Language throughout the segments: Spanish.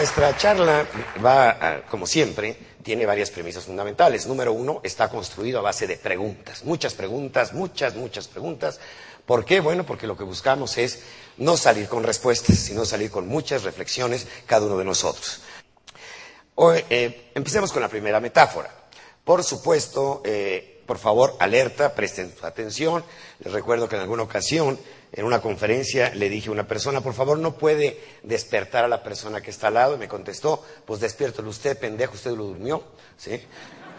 Nuestra charla va, como siempre, tiene varias premisas fundamentales. Número uno, está construido a base de preguntas. Muchas preguntas, muchas, muchas preguntas. ¿Por qué? Bueno, porque lo que buscamos es no salir con respuestas, sino salir con muchas reflexiones cada uno de nosotros. Hoy, eh, empecemos con la primera metáfora. Por supuesto, eh, por favor, alerta, presten su atención. Les recuerdo que en alguna ocasión, en una conferencia, le dije a una persona, por favor, no puede despertar a la persona que está al lado. Y me contestó, pues despiértelo usted, pendejo, usted lo durmió. ¿Sí?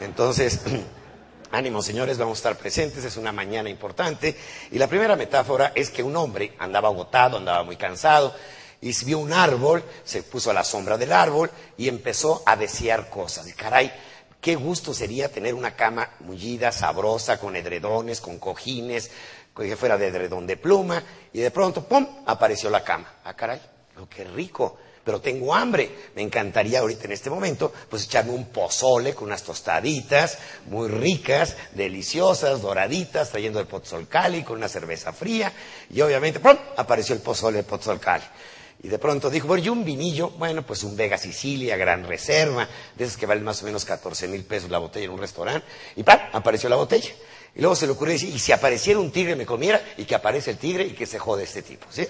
Entonces, ánimo, señores, vamos a estar presentes, es una mañana importante. Y la primera metáfora es que un hombre andaba agotado, andaba muy cansado, y vio un árbol, se puso a la sombra del árbol y empezó a desear cosas. Y caray, qué gusto sería tener una cama mullida, sabrosa, con edredones, con cojines, que fuera de edredón de pluma, y de pronto, ¡pum!, apareció la cama. Ah, caray, oh, qué rico, pero tengo hambre. Me encantaría ahorita en este momento, pues echarme un pozole con unas tostaditas muy ricas, deliciosas, doraditas, trayendo el pozolcali con una cerveza fría, y obviamente, ¡pum!, apareció el pozole de pozolcali. Y de pronto dijo, bueno, y un vinillo, bueno, pues un Vega Sicilia, gran reserva, de esos que valen más o menos 14 mil pesos la botella en un restaurante, y ¡pam! apareció la botella. Y luego se le ocurrió decir, y si apareciera un tigre me comiera, y que aparece el tigre y que se jode este tipo, ¿sí?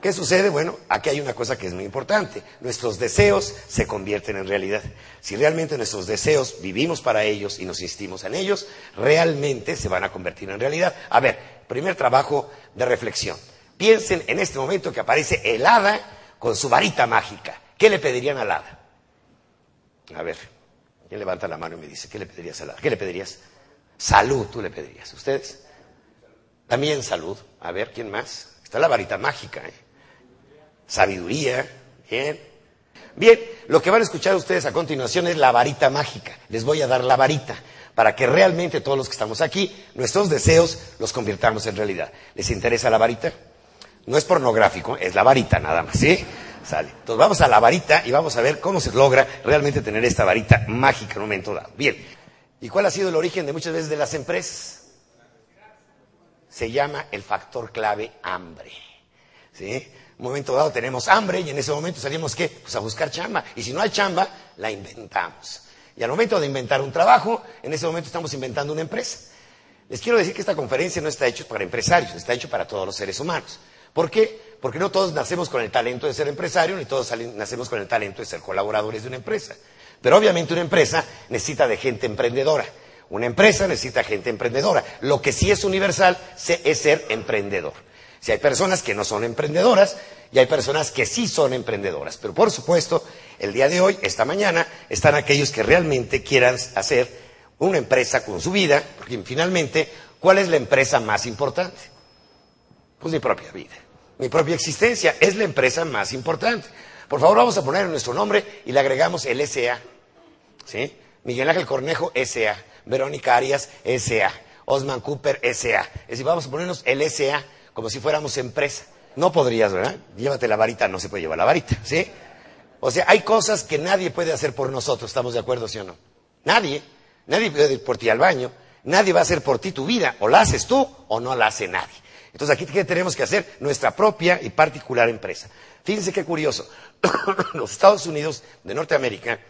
¿Qué sucede? Bueno, aquí hay una cosa que es muy importante. Nuestros deseos se convierten en realidad. Si realmente nuestros deseos vivimos para ellos y nos insistimos en ellos, realmente se van a convertir en realidad. A ver, primer trabajo de reflexión. Piensen en este momento que aparece el hada con su varita mágica. ¿Qué le pedirían al hada? A ver, ¿quién levanta la mano y me dice, ¿qué le pedirías al hada? ¿Qué le pedirías? Salud, tú le pedirías. ¿Ustedes? También salud. A ver, ¿quién más? Está la varita mágica. ¿eh? Sabiduría. Bien. Bien, lo que van a escuchar ustedes a continuación es la varita mágica. Les voy a dar la varita para que realmente todos los que estamos aquí, nuestros deseos los convirtamos en realidad. ¿Les interesa la varita? No es pornográfico, es la varita nada más, ¿sí? Sale. Entonces vamos a la varita y vamos a ver cómo se logra realmente tener esta varita mágica en un momento dado. Bien. ¿Y cuál ha sido el origen de muchas veces de las empresas? Se llama el factor clave hambre. ¿Sí? Un momento dado tenemos hambre y en ese momento salimos ¿qué? Pues a buscar chamba. Y si no hay chamba, la inventamos. Y al momento de inventar un trabajo, en ese momento estamos inventando una empresa. Les quiero decir que esta conferencia no está hecha para empresarios, está hecha para todos los seres humanos. ¿Por qué? Porque no todos nacemos con el talento de ser empresario, ni todos nacemos con el talento de ser colaboradores de una empresa. Pero obviamente una empresa necesita de gente emprendedora. Una empresa necesita gente emprendedora. Lo que sí es universal es ser emprendedor. Si hay personas que no son emprendedoras y hay personas que sí son emprendedoras. Pero por supuesto, el día de hoy, esta mañana, están aquellos que realmente quieran hacer una empresa con su vida, porque finalmente, ¿cuál es la empresa más importante? Pues mi propia vida, mi propia existencia es la empresa más importante. Por favor, vamos a poner nuestro nombre y le agregamos el SA. ¿Sí? Miguel Ángel Cornejo, SA. Verónica Arias, SA. Osman Cooper, SA. Es decir, vamos a ponernos el SA como si fuéramos empresa. No podrías, ¿verdad? Llévate la varita, no se puede llevar la varita, ¿sí? O sea, hay cosas que nadie puede hacer por nosotros, ¿estamos de acuerdo, sí o no? Nadie. Nadie puede ir por ti al baño. Nadie va a hacer por ti tu vida. O la haces tú o no la hace nadie. Entonces aquí, ¿qué tenemos que hacer? Nuestra propia y particular empresa. Fíjense qué curioso. Los Estados Unidos de Norteamérica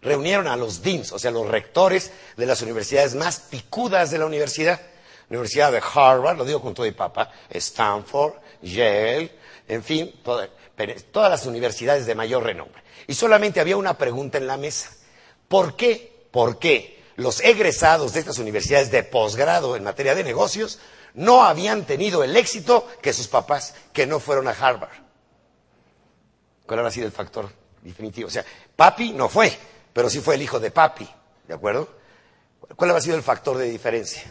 reunieron a los deans, o sea, los rectores de las universidades más picudas de la universidad. Universidad de Harvard, lo digo con todo y papa, Stanford, Yale, en fin, todas las universidades de mayor renombre. Y solamente había una pregunta en la mesa. ¿Por qué? ¿Por qué los egresados de estas universidades de posgrado en materia de negocios no habían tenido el éxito que sus papás, que no fueron a Harvard? ¿Cuál habrá sido el factor definitivo? O sea, papi no fue, pero sí fue el hijo de papi, ¿de acuerdo? ¿Cuál habrá sido el factor de diferencia?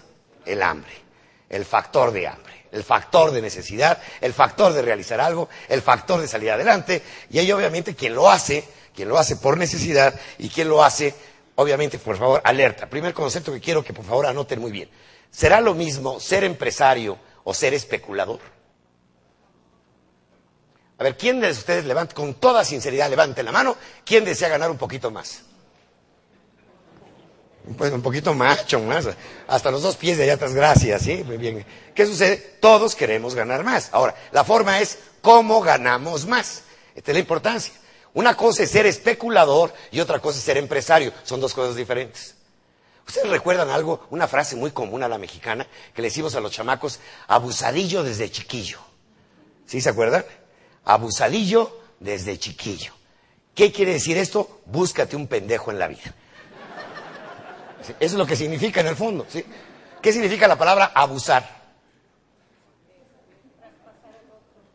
El hambre, el factor de hambre, el factor de necesidad, el factor de realizar algo, el factor de salir adelante, y ahí obviamente quien lo hace, quien lo hace por necesidad y quien lo hace, obviamente, por favor, alerta. Primer concepto que quiero que por favor anoten muy bien. ¿Será lo mismo ser empresario o ser especulador? A ver, ¿quién de ustedes levanta, con toda sinceridad, levante la mano, quién desea ganar un poquito más? Pues un poquito macho, más. Hasta los dos pies de allá atrás, gracias, ¿sí? Muy bien. ¿Qué sucede? Todos queremos ganar más. Ahora, la forma es cómo ganamos más. Esta es la importancia. Una cosa es ser especulador y otra cosa es ser empresario. Son dos cosas diferentes. ¿Ustedes recuerdan algo, una frase muy común a la mexicana que le decimos a los chamacos, abusadillo desde chiquillo? ¿Sí se acuerdan? Abusadillo desde chiquillo. ¿Qué quiere decir esto? Búscate un pendejo en la vida. Eso es lo que significa en el fondo. ¿sí? ¿Qué significa la palabra abusar?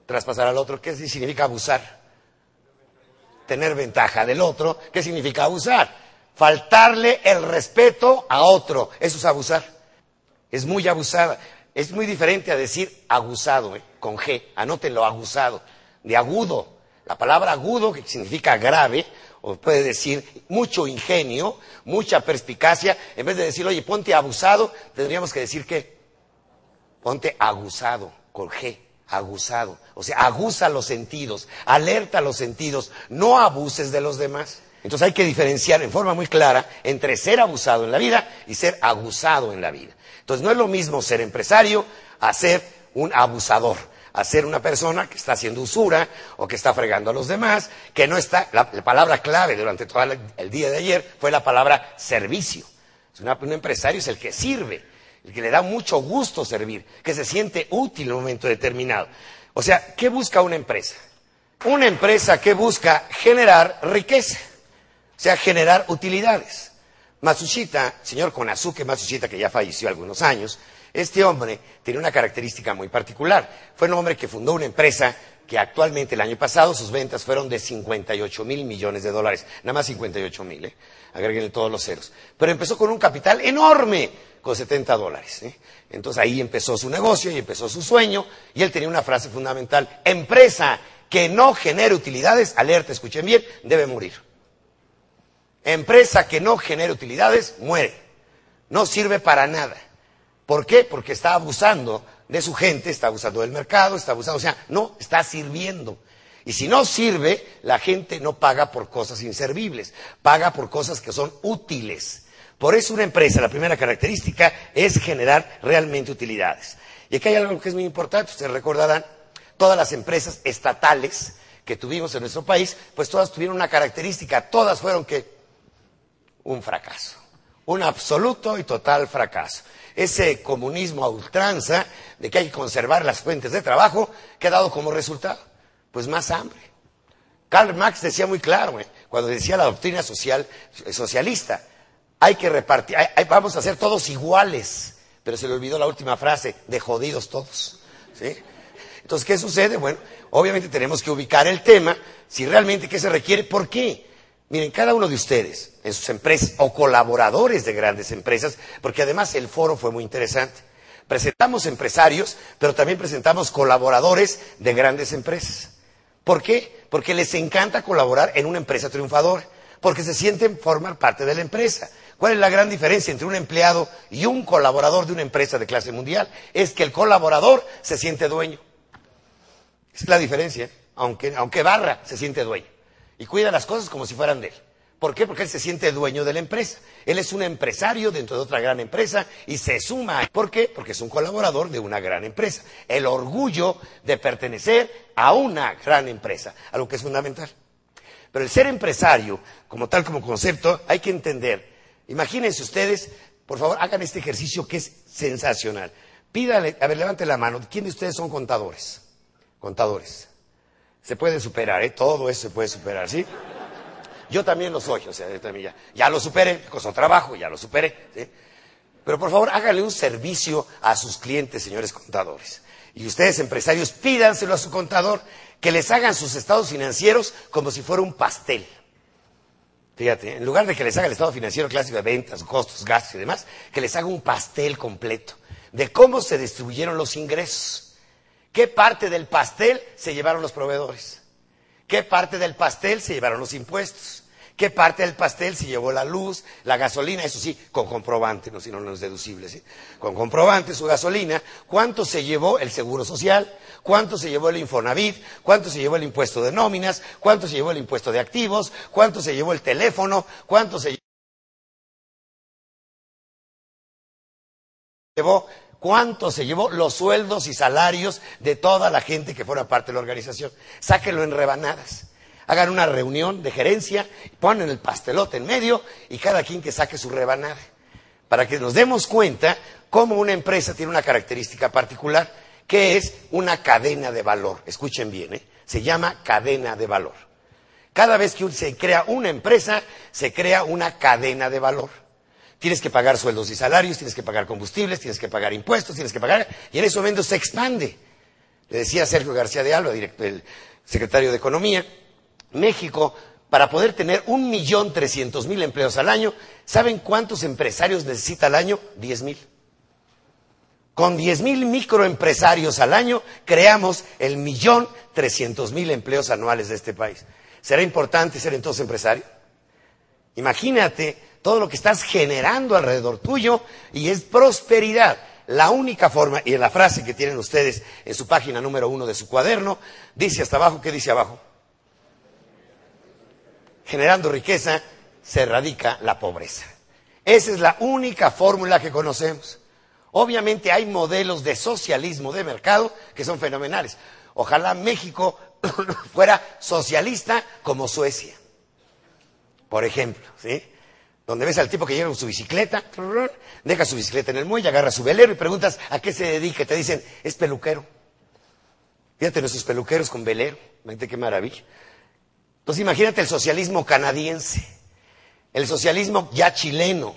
Traspasar al otro. ¿Qué significa abusar? Tener ventaja del otro. ¿Qué significa abusar? Faltarle el respeto a otro. Eso es abusar. Es muy abusada. Es muy diferente a decir abusado, ¿eh? con G. Anótenlo, abusado. De agudo. La palabra agudo, que significa grave, o puede decir mucho ingenio, mucha perspicacia, en vez de decir, oye, ponte abusado, tendríamos que decir que ponte aguzado, con G, aguzado. O sea, aguza los sentidos, alerta los sentidos, no abuses de los demás. Entonces hay que diferenciar en forma muy clara entre ser abusado en la vida y ser aguzado en la vida. Entonces no es lo mismo ser empresario a ser un abusador a ser una persona que está haciendo usura o que está fregando a los demás, que no está, la, palabra clave durante todo el día de ayer fue la palabra servicio. un empresario es el que sirve, el que le da mucho gusto servir, que se siente útil en un momento determinado. O sea, ¿qué busca una empresa? Una empresa que busca generar riqueza, sea, generar utilidades. Matsushita, señor Konazuke Matsushita, que ya falleció algunos años, este hombre tiene una característica muy particular. Fue un hombre que fundó una empresa que actualmente el año pasado sus ventas fueron de 58 mil millones de dólares. Nada más 58 mil, ¿eh? agréguenle todos los ceros. Pero empezó con un capital enorme, con 70 dólares. ¿eh? Entonces ahí empezó su negocio y empezó su sueño. Y él tenía una frase fundamental. Empresa que no genere utilidades, alerta, escuchen bien, debe morir. Empresa que no genere utilidades, muere. No sirve para nada. ¿Por qué? Porque está abusando de su gente, está abusando del mercado, está abusando, o sea, no, está sirviendo. Y si no sirve, la gente no paga por cosas inservibles, paga por cosas que son útiles. Por eso una empresa, la primera característica es generar realmente utilidades. Y aquí hay algo que es muy importante, ustedes recordarán, todas las empresas estatales que tuvimos en nuestro país, pues todas tuvieron una característica, todas fueron que un fracaso, un absoluto y total fracaso ese comunismo a ultranza de que hay que conservar las fuentes de trabajo, ¿qué ha dado como resultado? Pues más hambre. Karl Marx decía muy claro, eh, cuando decía la doctrina social, eh, socialista, hay que repartir, vamos a ser todos iguales, pero se le olvidó la última frase, de jodidos todos. Entonces, ¿qué sucede? Bueno, obviamente tenemos que ubicar el tema, si realmente qué se requiere, ¿por qué? Miren, cada uno de ustedes, en sus empresas o colaboradores de grandes empresas, porque además el foro fue muy interesante. Presentamos empresarios, pero también presentamos colaboradores de grandes empresas. ¿Por qué? Porque les encanta colaborar en una empresa triunfadora, porque se sienten formar parte de la empresa. ¿Cuál es la gran diferencia entre un empleado y un colaborador de una empresa de clase mundial? Es que el colaborador se siente dueño. Es la diferencia. Aunque, aunque barra, se siente dueño y cuida las cosas como si fueran de él. ¿Por qué? Porque él se siente dueño de la empresa. Él es un empresario dentro de otra gran empresa y se suma. ¿Por qué? Porque es un colaborador de una gran empresa. El orgullo de pertenecer a una gran empresa, algo que es fundamental. Pero el ser empresario, como tal como concepto, hay que entender. Imagínense ustedes, por favor, hagan este ejercicio que es sensacional. Pídale, a ver, levante la mano. ¿Quién de ustedes son contadores? Contadores. Se puede superar, ¿eh? Todo eso se puede superar, ¿sí? Yo también lo soy, o sea, también ya, ya lo superé, costó trabajo, ya lo superé, ¿sí? Pero por favor, háganle un servicio a sus clientes, señores contadores. Y ustedes, empresarios, pídanselo a su contador que les hagan sus estados financieros como si fuera un pastel. Fíjate, en lugar de que les haga el estado financiero clásico de ventas, costos, gastos y demás, que les haga un pastel completo de cómo se distribuyeron los ingresos ¿Qué parte del pastel se llevaron los proveedores? ¿Qué parte del pastel se llevaron los impuestos? ¿Qué parte del pastel se llevó la luz, la gasolina? Eso sí, con comprobante, no si no, no es deducible. Con comprobante su gasolina. ¿Cuánto se llevó el seguro social? ¿Cuánto se llevó el Infonavit? ¿Cuánto se llevó el impuesto de nóminas? ¿Cuánto se llevó el impuesto de activos? ¿Cuánto se llevó el teléfono? ¿Cuánto se llevó cuánto se llevó los sueldos y salarios de toda la gente que fuera parte de la organización. Sáquenlo en rebanadas. Hagan una reunión de gerencia, ponen el pastelote en medio y cada quien que saque su rebanada. Para que nos demos cuenta cómo una empresa tiene una característica particular, que es una cadena de valor. Escuchen bien, ¿eh? se llama cadena de valor. Cada vez que se crea una empresa, se crea una cadena de valor. Tienes que pagar sueldos y salarios, tienes que pagar combustibles, tienes que pagar impuestos, tienes que pagar... Y en ese momento se expande. Le decía Sergio García de Alba, el secretario de Economía, México, para poder tener un millón trescientos mil empleos al año, ¿saben cuántos empresarios necesita al año? Diez mil. Con diez mil microempresarios al año creamos el millón trescientos mil empleos anuales de este país. ¿Será importante ser entonces empresario? Imagínate todo lo que estás generando alrededor tuyo y es prosperidad. La única forma, y en la frase que tienen ustedes en su página número uno de su cuaderno, dice hasta abajo, ¿qué dice abajo? Generando riqueza se erradica la pobreza. Esa es la única fórmula que conocemos. Obviamente hay modelos de socialismo de mercado que son fenomenales. Ojalá México fuera socialista como Suecia, por ejemplo, ¿sí? Donde ves al tipo que llega con su bicicleta, deja su bicicleta en el muelle, agarra su velero y preguntas a qué se dedica. Te dicen, es peluquero. Fíjate nuestros peluqueros con velero. Imagínate qué maravilla. Entonces imagínate el socialismo canadiense, el socialismo ya chileno,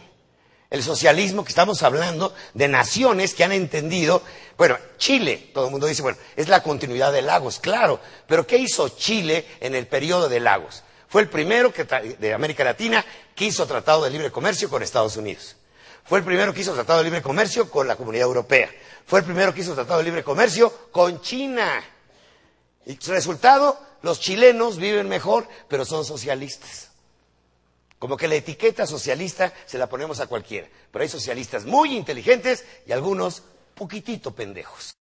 el socialismo que estamos hablando de naciones que han entendido, bueno, Chile, todo el mundo dice, bueno, es la continuidad de Lagos, claro, pero ¿qué hizo Chile en el periodo de Lagos? Fue el primero que, de América Latina que hizo tratado de libre comercio con Estados Unidos. Fue el primero que hizo tratado de libre comercio con la Comunidad Europea. Fue el primero que hizo tratado de libre comercio con China. Y resultado, los chilenos viven mejor, pero son socialistas. Como que la etiqueta socialista se la ponemos a cualquiera. Pero hay socialistas muy inteligentes y algunos poquitito pendejos.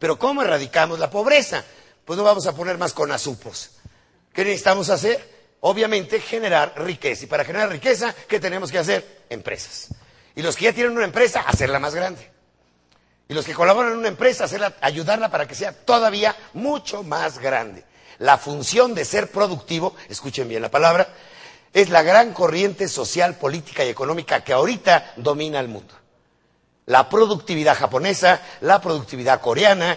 Pero ¿cómo erradicamos la pobreza? Pues no vamos a poner más con azupos. ¿Qué necesitamos hacer? Obviamente generar riqueza. Y para generar riqueza, ¿qué tenemos que hacer? Empresas. Y los que ya tienen una empresa, hacerla más grande. Y los que colaboran en una empresa, ayudarla para que sea todavía mucho más grande. La función de ser productivo, escuchen bien la palabra, es la gran corriente social, política y económica que ahorita domina el mundo. La productividad japonesa, la productividad coreana,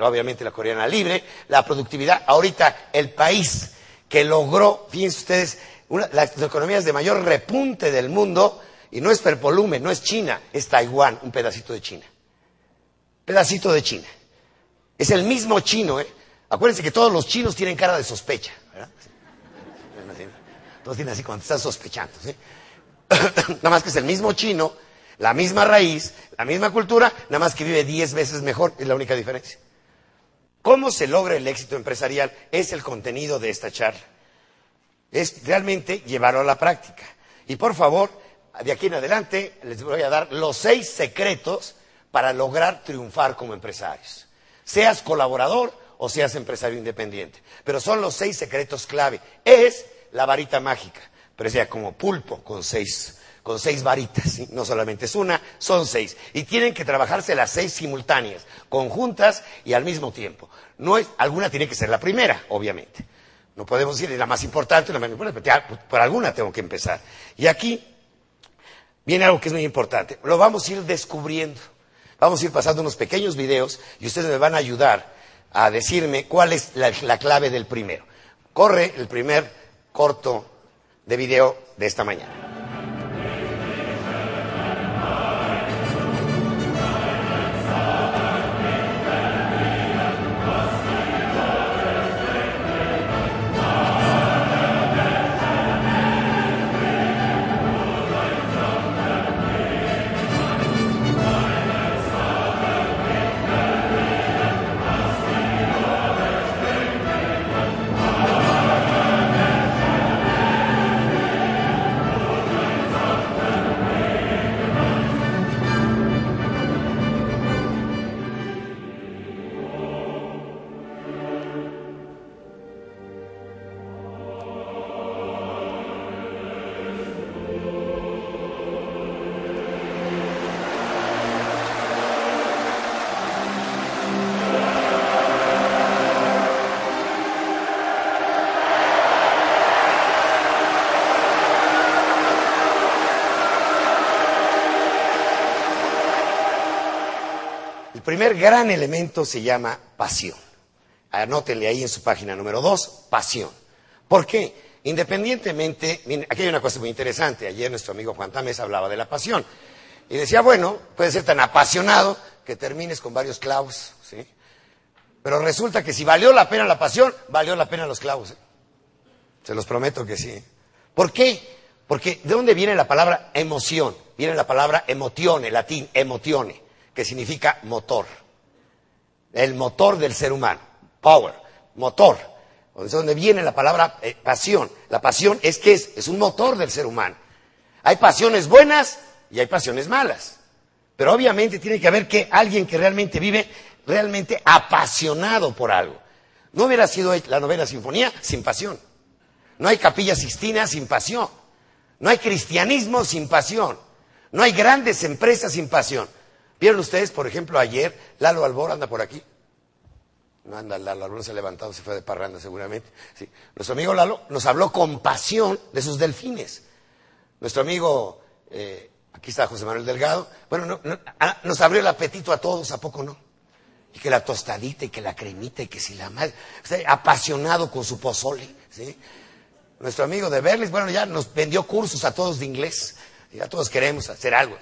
obviamente la coreana libre, la productividad, ahorita el país que logró, fíjense ustedes, una, las economías de mayor repunte del mundo, y no es per volumen, no es China, es Taiwán, un pedacito de China. Pedacito de China. Es el mismo chino, ¿eh? Acuérdense que todos los chinos tienen cara de sospecha, ¿verdad? Todos tienen así cuando están sospechando. nada más que es el mismo chino, la misma raíz, la misma cultura, nada más que vive diez veces mejor, es la única diferencia. ¿Cómo se logra el éxito empresarial? Es el contenido de esta charla. Es realmente llevarlo a la práctica. Y por favor, de aquí en adelante les voy a dar los seis secretos para lograr triunfar como empresarios. Seas colaborador o seas empresario independiente. Pero son los seis secretos clave. Es la varita mágica, pero sea como pulpo con seis, con seis varitas, no solamente es una, son seis. Y tienen que trabajarse las seis simultáneas, conjuntas y al mismo tiempo. No es, alguna tiene que ser la primera, obviamente. No podemos decir la más importante, la más importante, por alguna tengo que empezar. Y aquí viene algo que es muy importante. Lo vamos a ir descubriendo. Vamos a ir pasando unos pequeños videos y ustedes me van a ayudar a decirme cuál es la clave del primero. Corre el primer corto de video de esta mañana. Primer gran elemento se llama pasión. Anótenle ahí en su página número dos, pasión. ¿Por qué? Independientemente, aquí hay una cosa muy interesante. Ayer nuestro amigo Juan Tamés hablaba de la pasión. Y decía, bueno, puede ser tan apasionado que termines con varios clavos, ¿sí? Pero resulta que si valió la pena la pasión, valió la pena los clavos. ¿eh? Se los prometo que sí. ¿Por qué? Porque ¿de dónde viene la palabra emoción? Viene la palabra emotione, latín, emotione, que significa motor. El motor del ser humano. Power, motor. Es donde viene la palabra eh, pasión. La pasión es que es, es un motor del ser humano. Hay pasiones buenas y hay pasiones malas. Pero obviamente tiene que haber que alguien que realmente vive realmente apasionado por algo. No hubiera sido la novena sinfonía sin pasión. No hay capilla sistina sin pasión. No hay cristianismo sin pasión. No hay grandes empresas sin pasión. ¿Vieron ustedes, por ejemplo, ayer, Lalo Albor anda por aquí? No anda, Lalo Albor se ha levantado, se fue de parranda seguramente. Sí. Nuestro amigo Lalo nos habló con pasión de sus delfines. Nuestro amigo, eh, aquí está José Manuel Delgado, bueno, ah, nos abrió el apetito a todos, ¿a poco no? y que la tostadita y que la cremita y que si la madre, apasionado con su pozole, ¿sí? Nuestro amigo de Berlis, bueno, ya nos vendió cursos a todos de inglés, ya todos queremos hacer algo.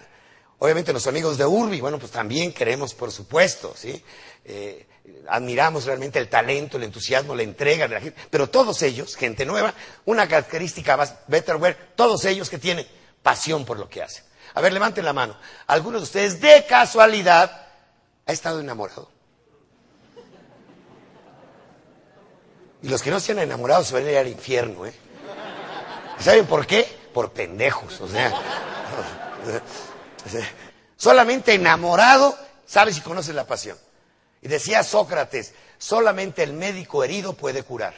Obviamente los amigos de Urbi, bueno, pues también queremos, por supuesto, ¿sí? Eh, admiramos realmente el talento, el entusiasmo, la entrega de la gente, pero todos ellos, gente nueva, una característica más, Betterware, todos ellos que tienen pasión por lo que hacen. A ver, levanten la mano. ¿Algunos de ustedes de casualidad ha estado enamorado? Y los que no se han enamorado se van a ir al infierno, ¿eh? ¿Saben por qué? Por pendejos, o sea. Solamente enamorado sabe si conoce la pasión. Y decía Sócrates, solamente el médico herido puede curar.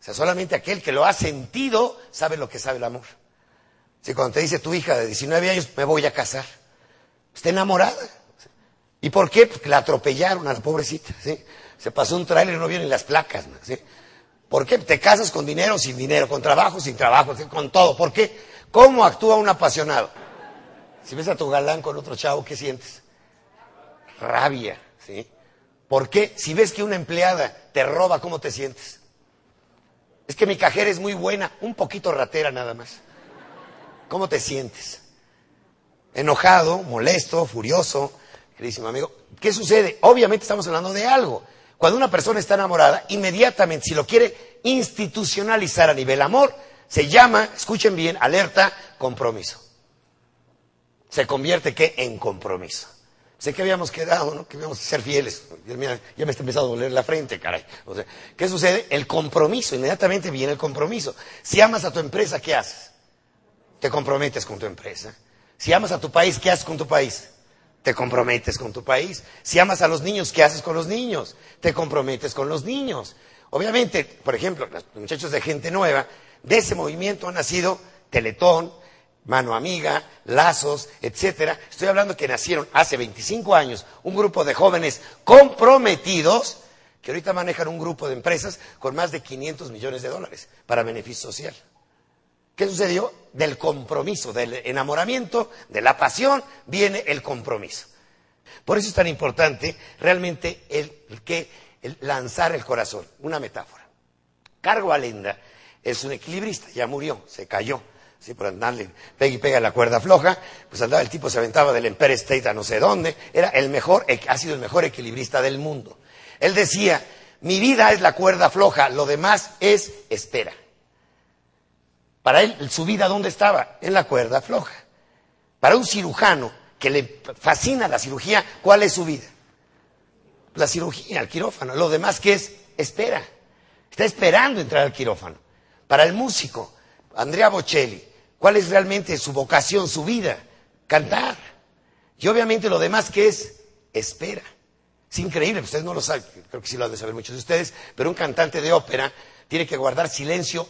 O sea, solamente aquel que lo ha sentido sabe lo que sabe el amor. Si cuando te dice tu hija de 19 años, me voy a casar, está enamorada. ¿Y por qué? Porque la atropellaron a la pobrecita. Se pasó un tráiler y no vienen las placas. ¿Por qué? Te casas con dinero, sin dinero, con trabajo, sin trabajo, con todo. ¿Por qué? ¿Cómo actúa un apasionado? Si ves a tu galán con otro chavo, ¿qué sientes? Rabia, ¿sí? ¿Por qué? Si ves que una empleada te roba, ¿cómo te sientes? Es que mi cajera es muy buena, un poquito ratera nada más. ¿Cómo te sientes? Enojado, molesto, furioso, queridísimo amigo. ¿Qué sucede? Obviamente estamos hablando de algo. Cuando una persona está enamorada, inmediatamente, si lo quiere institucionalizar a nivel amor, se llama, escuchen bien, alerta, compromiso. Se convierte ¿qué? en compromiso. Sé que habíamos quedado, ¿no? Que íbamos a ser fieles. ya me está empezando a doler la frente, caray. O sea, ¿qué sucede? El compromiso, inmediatamente viene el compromiso. Si amas a tu empresa, ¿qué haces? Te comprometes con tu empresa. Si amas a tu país, ¿qué haces con tu país? te comprometes con tu país. Si amas a los niños, ¿qué haces con los niños? Te comprometes con los niños. Obviamente, por ejemplo, los muchachos de gente nueva, de ese movimiento han nacido Teletón, Mano Amiga, Lazos, etcétera. Estoy hablando que nacieron hace 25 años un grupo de jóvenes comprometidos que ahorita manejan un grupo de empresas con más de 500 millones de dólares para beneficio social. ¿Qué sucedió? Del compromiso, del enamoramiento, de la pasión, viene el compromiso. Por eso es tan importante realmente el, que lanzar el corazón, una metáfora. Cargo Alenda es un equilibrista, ya murió, se cayó. Sí, por andarle, pega y pega la cuerda floja, pues andaba el tipo, se aventaba del Empire State a no sé dónde, era el mejor, ha sido el mejor equilibrista del mundo. Él decía, mi vida es la cuerda floja, lo demás es espera. Para él, su vida, ¿dónde estaba? En la cuerda floja. Para un cirujano que le fascina la cirugía, ¿cuál es su vida? La cirugía, el quirófano. Lo demás que es, espera. Está esperando entrar al quirófano. Para el músico, Andrea Bocelli, ¿cuál es realmente su vocación, su vida? Cantar. Y obviamente lo demás que es, espera. Es increíble, ustedes no lo saben, creo que sí lo han de saber muchos de ustedes, pero un cantante de ópera tiene que guardar silencio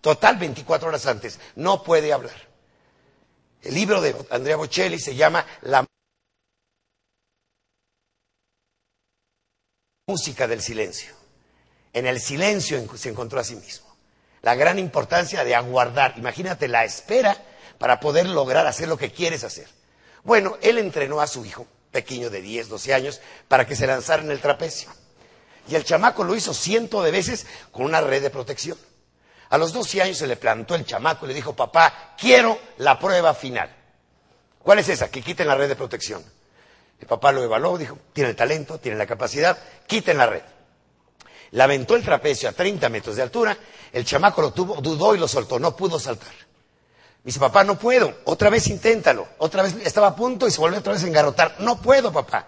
total 24 horas antes, no puede hablar. El libro de Andrea Bocelli se llama La música del silencio. En el silencio se encontró a sí mismo. La gran importancia de aguardar. Imagínate la espera para poder lograr hacer lo que quieres hacer. Bueno, él entrenó a su hijo pequeño de 10, 12 años, para que se lanzara en el trapecio. Y el chamaco lo hizo ciento de veces con una red de protección. A los 12 años se le plantó el chamaco y le dijo, papá, quiero la prueba final. ¿Cuál es esa? Que quiten la red de protección. El papá lo evaluó, dijo, tiene el talento, tiene la capacidad, quiten la red. Aventó el trapecio a 30 metros de altura, el chamaco lo tuvo, dudó y lo soltó, no pudo saltar. Dice, papá, no puedo, otra vez inténtalo. Otra vez estaba a punto y se volvió otra vez a engarrotar. No puedo, papá.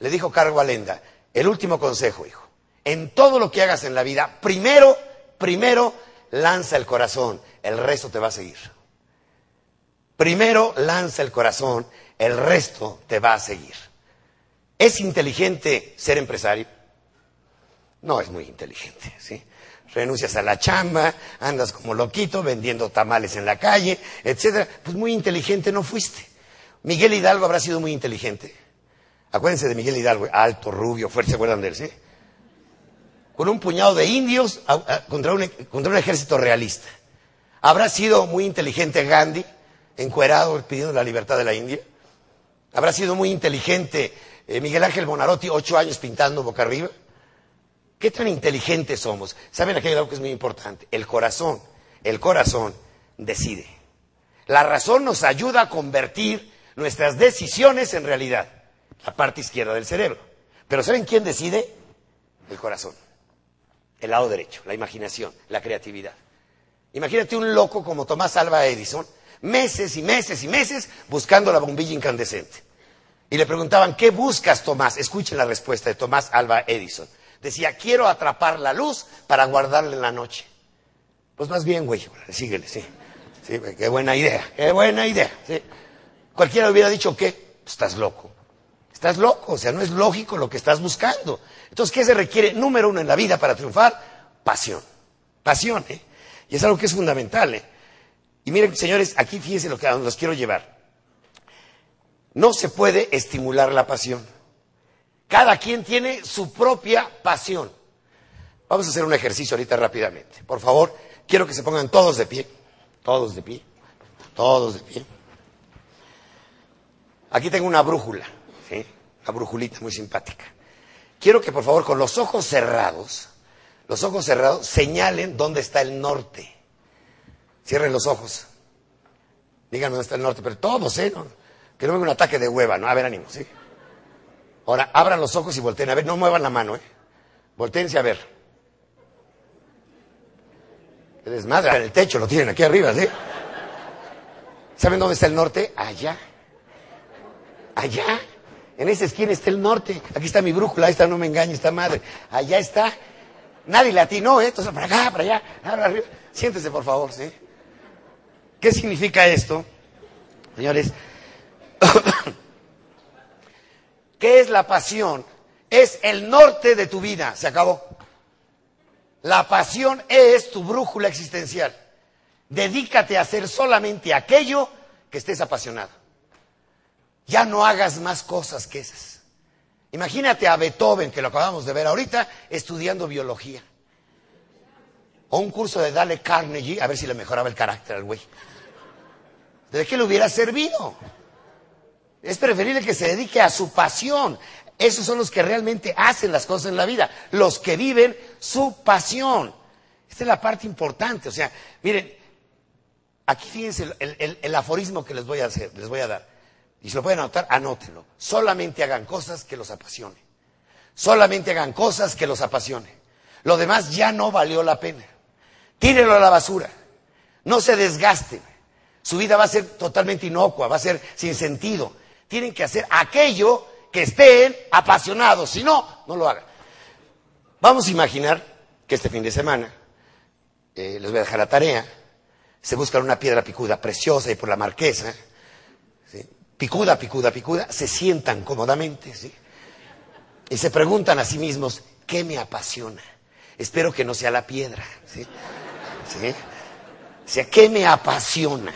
Le dijo Carlos Alenda, el último consejo, hijo. En todo lo que hagas en la vida, primero, primero lanza el corazón, el resto te va a seguir. Primero lanza el corazón, el resto te va a seguir. ¿Es inteligente ser empresario? No es muy inteligente, ¿sí? Renuncias a la chamba, andas como loquito vendiendo tamales en la calle, etcétera. Pues muy inteligente no fuiste. Miguel Hidalgo habrá sido muy inteligente. Acuérdense de Miguel Hidalgo, alto, rubio, fuerte, ¿se acuerdan de él? ¿sí? Con un puñado de indios contra un, contra un ejército realista. ¿Habrá sido muy inteligente Gandhi, encuerado pidiendo la libertad de la India? ¿Habrá sido muy inteligente eh, Miguel Ángel Bonarotti, ocho años pintando boca arriba? ¿Qué tan inteligentes somos? ¿Saben aquí algo que es muy importante? El corazón, el corazón decide. La razón nos ayuda a convertir nuestras decisiones en realidad la parte izquierda del cerebro. Pero ¿saben quién decide? El corazón. El lado derecho, la imaginación, la creatividad. Imagínate un loco como Tomás Alba Edison, meses y meses y meses buscando la bombilla incandescente. Y le preguntaban, ¿qué buscas, Tomás? Escuchen la respuesta de Tomás Alba Edison. Decía, quiero atrapar la luz para guardarla en la noche. Pues más bien, güey, síguele, sí. sí. Qué buena idea, qué buena idea. ¿sí? Cualquiera hubiera dicho que estás loco. Estás loco, o sea, no es lógico lo que estás buscando. Entonces, ¿qué se requiere? Número uno en la vida para triunfar, pasión. Pasión, ¿eh? Y es algo que es fundamental, ¿eh? Y miren, señores, aquí fíjense lo que los quiero llevar. No se puede estimular la pasión. Cada quien tiene su propia pasión. Vamos a hacer un ejercicio ahorita rápidamente. Por favor, quiero que se pongan todos de pie. Todos de pie. Todos de pie. Aquí tengo una brújula. ¿sí? Una brújulita muy simpática. Quiero que por favor con los ojos cerrados, los ojos cerrados, señalen dónde está el norte. Cierren los ojos. Digan dónde está el norte, pero todos, ¿eh? que no venga un ataque de hueva, ¿no? A ver, ánimo, ¿sí? Ahora, abran los ojos y volteen a ver, no muevan la mano, ¿eh? Volteense a ver. Qué desmadre, en el techo lo tienen aquí arriba, ¿sí? ¿Saben dónde está el norte? Allá. Allá. En esa esquina está el norte. Aquí está mi brújula, ahí está, no me engañe, está madre. Allá está. Nadie le atinó, ¿eh? Entonces, para acá, para allá, arriba. Siéntese, por favor, ¿sí? ¿Qué significa esto? Señores, ¿qué es la pasión? Es el norte de tu vida, se acabó. La pasión es tu brújula existencial. Dedícate a hacer solamente aquello que estés apasionado. Ya no hagas más cosas que esas. Imagínate a Beethoven, que lo acabamos de ver ahorita, estudiando biología. O un curso de Dale Carnegie, a ver si le mejoraba el carácter al güey. ¿De qué le hubiera servido? Es preferible que se dedique a su pasión. Esos son los que realmente hacen las cosas en la vida, los que viven su pasión. Esta es la parte importante. O sea, miren, aquí fíjense el, el aforismo que les voy a hacer, les voy a dar. Y si lo pueden anotar, anótenlo. Solamente hagan cosas que los apasionen. Solamente hagan cosas que los apasionen. Lo demás ya no valió la pena. Tírenlo a la basura. No se desgasten. Su vida va a ser totalmente inocua, va a ser sin sentido. Tienen que hacer aquello que estén apasionados. Si no, no lo hagan. Vamos a imaginar que este fin de semana, eh, les voy a dejar la tarea, se buscan una piedra picuda preciosa y por la marquesa, picuda, picuda, picuda, se sientan cómodamente, ¿sí? Y se preguntan a sí mismos, ¿qué me apasiona? Espero que no sea la piedra, ¿sí? ¿Sí? O sea, ¿qué me apasiona?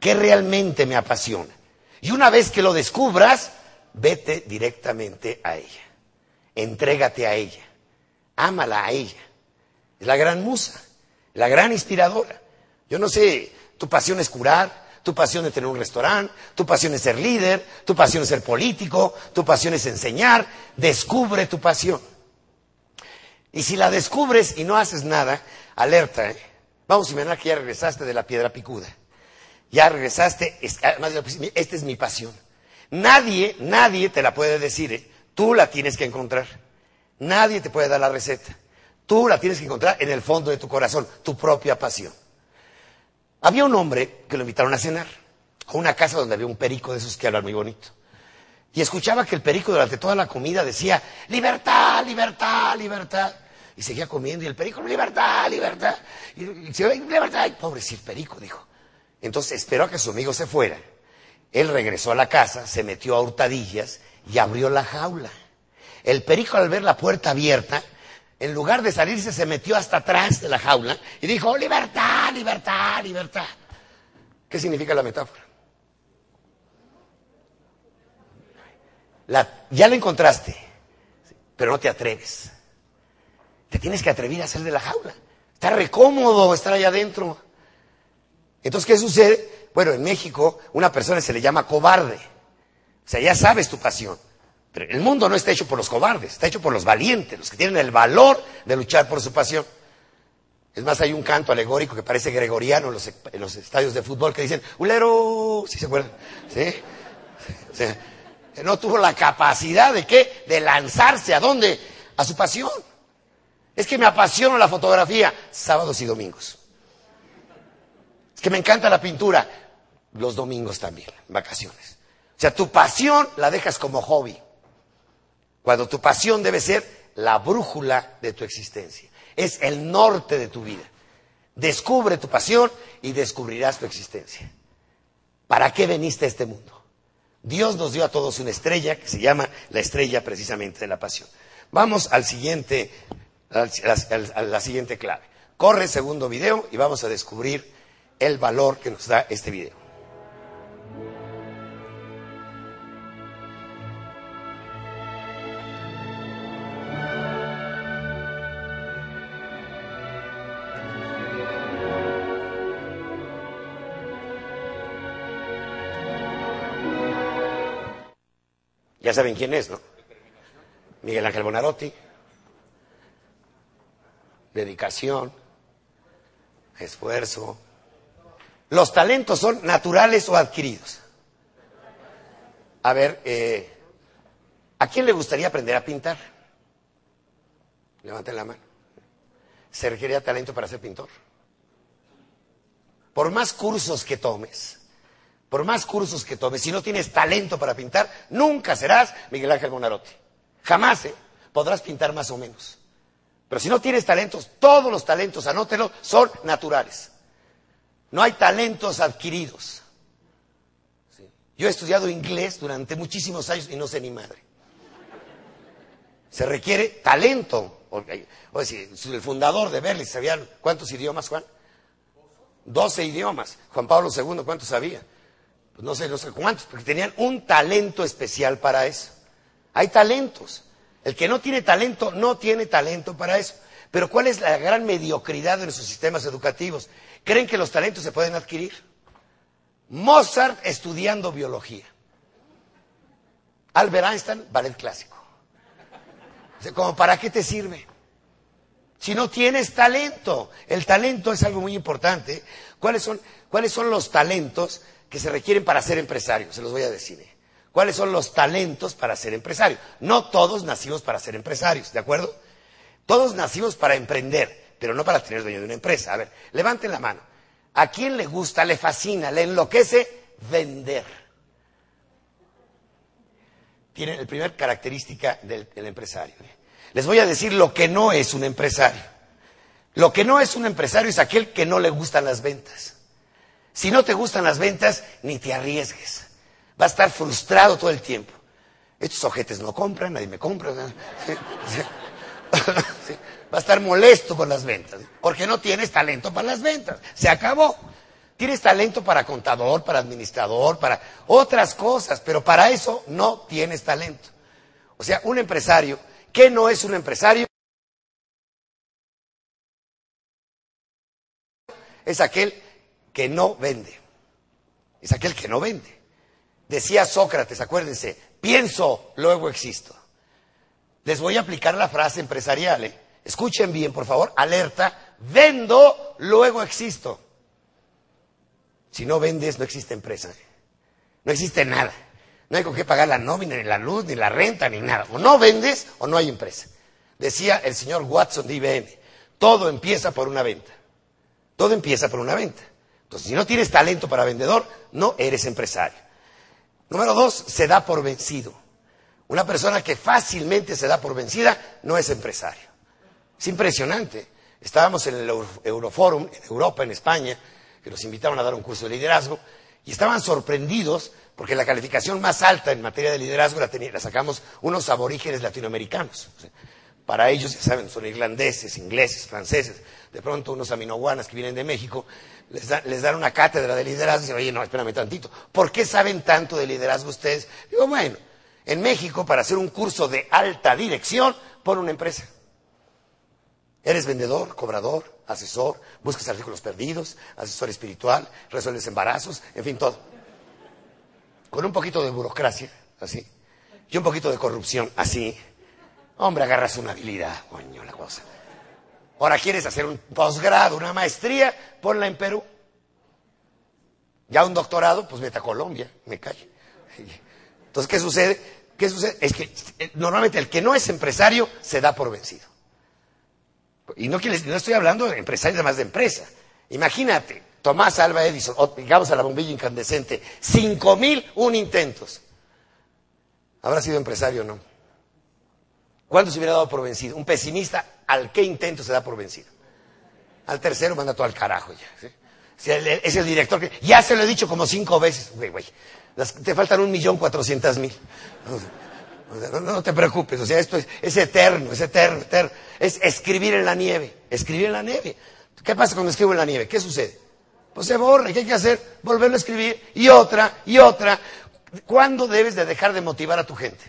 ¿Qué realmente me apasiona? Y una vez que lo descubras, vete directamente a ella. Entrégate a ella. Ámala a ella. Es la gran musa, la gran inspiradora. Yo no sé, tu pasión es curar, tu pasión es tener un restaurante, tu pasión es ser líder, tu pasión es ser político, tu pasión es enseñar. Descubre tu pasión. Y si la descubres y no haces nada, alerta. ¿eh? Vamos a imaginar que ya regresaste de la piedra picuda. Ya regresaste, esta es mi pasión. Nadie, nadie te la puede decir. ¿eh? Tú la tienes que encontrar. Nadie te puede dar la receta. Tú la tienes que encontrar en el fondo de tu corazón, tu propia pasión. Había un hombre que lo invitaron a cenar a una casa donde había un perico de esos que hablan muy bonito. Y escuchaba que el perico durante toda la comida decía, libertad, libertad, libertad. Y seguía comiendo y el perico, libertad, libertad. Y, decía, libertad. Pobrecito perico, dijo. Entonces esperó a que su amigo se fuera. Él regresó a la casa, se metió a hurtadillas y abrió la jaula. El perico al ver la puerta abierta, en lugar de salirse, se metió hasta atrás de la jaula y dijo, libertad, libertad, libertad. ¿Qué significa la metáfora? ya la encontraste, pero no te atreves. Te tienes que atrever a salir de la jaula. Está recómodo estar allá adentro. Entonces, ¿qué sucede? Bueno, en México una persona se le llama cobarde. O sea, ya sabes tu pasión. Pero el mundo no está hecho por los cobardes, está hecho por los valientes, los que tienen el valor de luchar por su pasión. Es más, hay un canto alegórico que parece gregoriano en los, estadios de fútbol que dicen, ulero, ¿sí se acuerdan? ¿Sí? no tuvo la capacidad de qué? De lanzarse a dónde? A su pasión. Es que me apasiona la fotografía, sábados y domingos. Es que me encanta la pintura, los domingos también, vacaciones. O sea, tu pasión la dejas como hobby. Cuando tu pasión debe ser la brújula de tu existencia. Es el norte de tu vida. Descubre tu pasión y descubrirás tu existencia. ¿Para qué veniste a este mundo? Dios nos dio a todos una estrella que se llama la estrella precisamente de la pasión. Vamos al siguiente, a la siguiente clave. Corre el segundo video y vamos a descubrir el valor que nos da este video. Ya saben quién es, ¿no? Miguel Ángel Bonarotti. Dedicación, esfuerzo. Los talentos son naturales o adquiridos. A ver, eh, ¿a quién le gustaría aprender a pintar? Levanten la mano. ¿Se requería talento para ser pintor? Por más cursos que tomes, por más cursos que tomes, si no tienes talento para pintar, nunca serás Miguel Ángel Bonarotti. Jamás ¿eh? podrás pintar más o menos. Pero si no tienes talentos, todos los talentos, anótelo, son naturales. No hay talentos adquiridos. Yo he estudiado inglés durante muchísimos años y no sé ni madre. Se requiere talento. O decir, el fundador de Berlitz sabía cuántos idiomas, Juan. Doce idiomas. Juan Pablo II, ¿cuántos sabía? Pues no sé, no sé cuántos, porque tenían un talento especial para eso. Hay talentos. El que no tiene talento, no tiene talento para eso. Pero ¿cuál es la gran mediocridad de nuestros sistemas educativos? ¿Creen que los talentos se pueden adquirir? Mozart estudiando biología. Albert Einstein, ballet clásico. ¿Como para qué te sirve? Si no tienes talento. El talento es algo muy importante. ¿Cuáles son, cuáles son los talentos que se requieren para ser empresario, se los voy a decir. ¿eh? ¿Cuáles son los talentos para ser empresario? No todos nacimos para ser empresarios, ¿de acuerdo? Todos nacimos para emprender, pero no para tener dueño de una empresa. A ver, levanten la mano. ¿A quién le gusta, le fascina, le enloquece vender? Tiene la primera característica del, empresario. Les voy a decir lo que no es un empresario. Lo que no es un empresario es aquel que no le gustan las ventas. Si no te gustan las ventas, ni te arriesgues. Va a estar frustrado todo el tiempo. Estos ojetes no compran, nadie me compra. Va a estar molesto con las ventas, porque no tienes talento para las ventas. Se acabó. Tienes talento para contador, para administrador, para otras cosas, pero para eso no tienes talento. O sea, un empresario, ¿qué no es un empresario? Es aquel que no vende. Es aquel que no vende. Decía Sócrates, acuérdense, pienso, luego existo. Les voy a aplicar la frase empresarial. ¿eh? Escuchen bien, por favor, alerta, vendo, luego existo. Si no vendes, no existe empresa. No existe nada. No hay con qué pagar la nómina, ni la luz, ni la renta, ni nada. O no vendes o no hay empresa. Decía el señor Watson de IBM, todo empieza por una venta. Todo empieza por una venta. Entonces, si no tienes talento para vendedor, no eres empresario. Número dos, se da por vencido. Una persona que fácilmente se da por vencida no es empresario. Es impresionante. Estábamos en el Euroforum, en Europa, en España, que nos invitaron a dar un curso de liderazgo, y estaban sorprendidos porque la calificación más alta en materia de liderazgo la, la sacamos unos aborígenes latinoamericanos. Para ellos, ya saben, son irlandeses, ingleses, franceses, de pronto unos aminoguanas que vienen de México, les, les, dan una cátedra de liderazgo y dicen, oye, no, espérame tantito, ¿por qué saben tanto de liderazgo ustedes? Digo, bueno, en México, para hacer un curso de alta dirección, pon una empresa. Eres vendedor, cobrador, asesor, buscas artículos perdidos, asesor espiritual, resuelves embarazos, en fin, todo. Con un poquito de burocracia, así, y un poquito de corrupción, así. Hombre, agarras una habilidad, coño, la cosa. Ahora quieres hacer un posgrado, una maestría, ponla en Perú. Ya un doctorado, pues vete a Colombia, me cae. Entonces, ¿qué sucede? ¿Qué sucede? Es que eh, normalmente el que no es empresario se da por vencido. Y no, estoy hablando de empresarios más de empresa. Imagínate, Tomás Alba Edison, o digamos a la bombilla incandescente, cinco mil un intentos. ¿Habrá sido empresario o no? ¿Cuánto se hubiera dado por vencido? Un pesimista, ¿al qué intento se da por vencido? Al tercero manda todo al carajo ya. es el director que, ya se lo he dicho como cinco veces, güey, güey. te faltan un millón cuatrocientas mil. No, te preocupes, o sea, esto es, eterno, es eterno, eterno. Es escribir en la nieve, escribir en la nieve. ¿Qué pasa cuando escribo en la nieve? ¿Qué sucede? Pues se borra, ¿qué hay que hacer? Volverlo a escribir, y otra, y otra. ¿Cuándo debes de dejar de motivar a tu gente?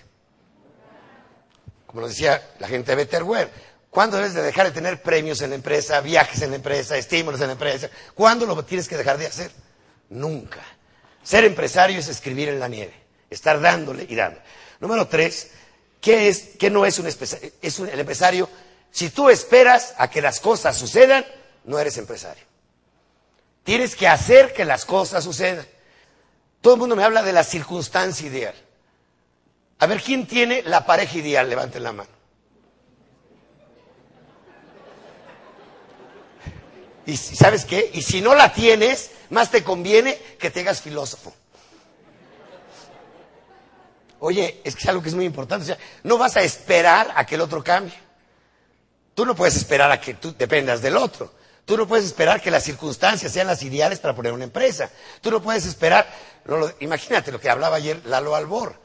Como lo decía la gente de Betterware. ¿Cuándo debes de dejar de tener premios en la empresa, viajes en la empresa, estímulos en la empresa? ¿Cuándo lo tienes que dejar de hacer? Nunca. Ser empresario es escribir en la nieve, estar dándole y dándole. Número tres, ¿qué, es, qué no es un, es un el empresario? Si tú esperas a que las cosas sucedan, no eres empresario. Tienes que hacer que las cosas sucedan. Todo el mundo me habla de la circunstancia ideal. A ver, ¿quién tiene la pareja ideal? Levanten la mano. Y sabes qué? Y si no la tienes, más te conviene que tengas filósofo. Oye, es que es algo que es muy importante. O sea, no vas a esperar a que el otro cambie. Tú no puedes esperar a que tú dependas del otro. Tú no puedes esperar que las circunstancias sean las ideales para poner una empresa. Tú no puedes esperar, imagínate lo que hablaba ayer Lalo Albor.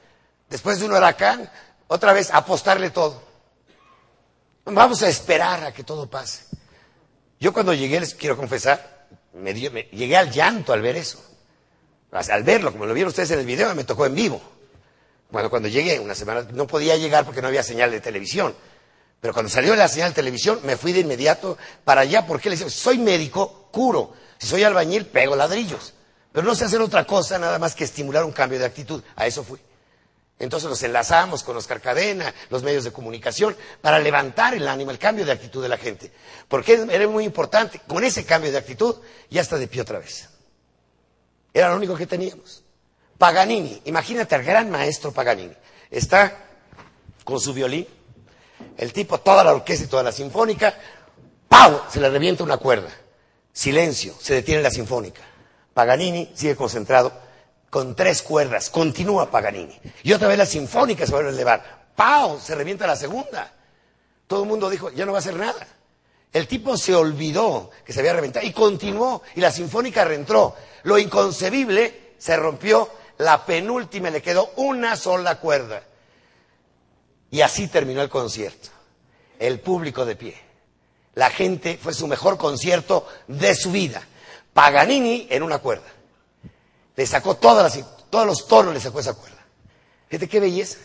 Después de un huracán, otra vez apostarle todo. Vamos a esperar a que todo pase. Yo cuando llegué, les quiero confesar, me, llegué al llanto al ver eso. Al verlo, como lo vieron ustedes en el video, me tocó en vivo. Bueno, cuando llegué, una semana, no podía llegar porque no había señal de televisión. Pero cuando salió la señal de televisión, me fui de inmediato para allá porque le decía, soy médico, curo. Si soy albañil, pego ladrillos. Pero no sé hacer otra cosa nada más que estimular un cambio de actitud. A eso fui. Entonces nos enlazamos con Oscar Cadena, los medios de comunicación, para levantar el ánimo, el cambio de actitud de la gente. Porque era muy importante. Con ese cambio de actitud, ya está de pie otra vez. Era lo único que teníamos. Paganini, imagínate al gran maestro Paganini. Está con su violín, el tipo, toda la orquesta y toda la sinfónica, ¡pau! Se le revienta una cuerda. Silencio, se detiene la sinfónica. Paganini sigue concentrado con tres cuerdas, continúa Paganini. Y otra vez la sinfónica se vuelve a elevar. ¡Pau! Se revienta la segunda. Todo el mundo dijo, ya no va a hacer nada. El tipo se olvidó que se había reventado y continuó y la sinfónica reentró. Lo inconcebible se rompió la penúltima le quedó una sola cuerda. Y así terminó el concierto. El público de pie. La gente fue su mejor concierto de su vida. Paganini en una cuerda. Le sacó todas las, todos los tonos, le sacó esa cuerda. Fíjate qué belleza.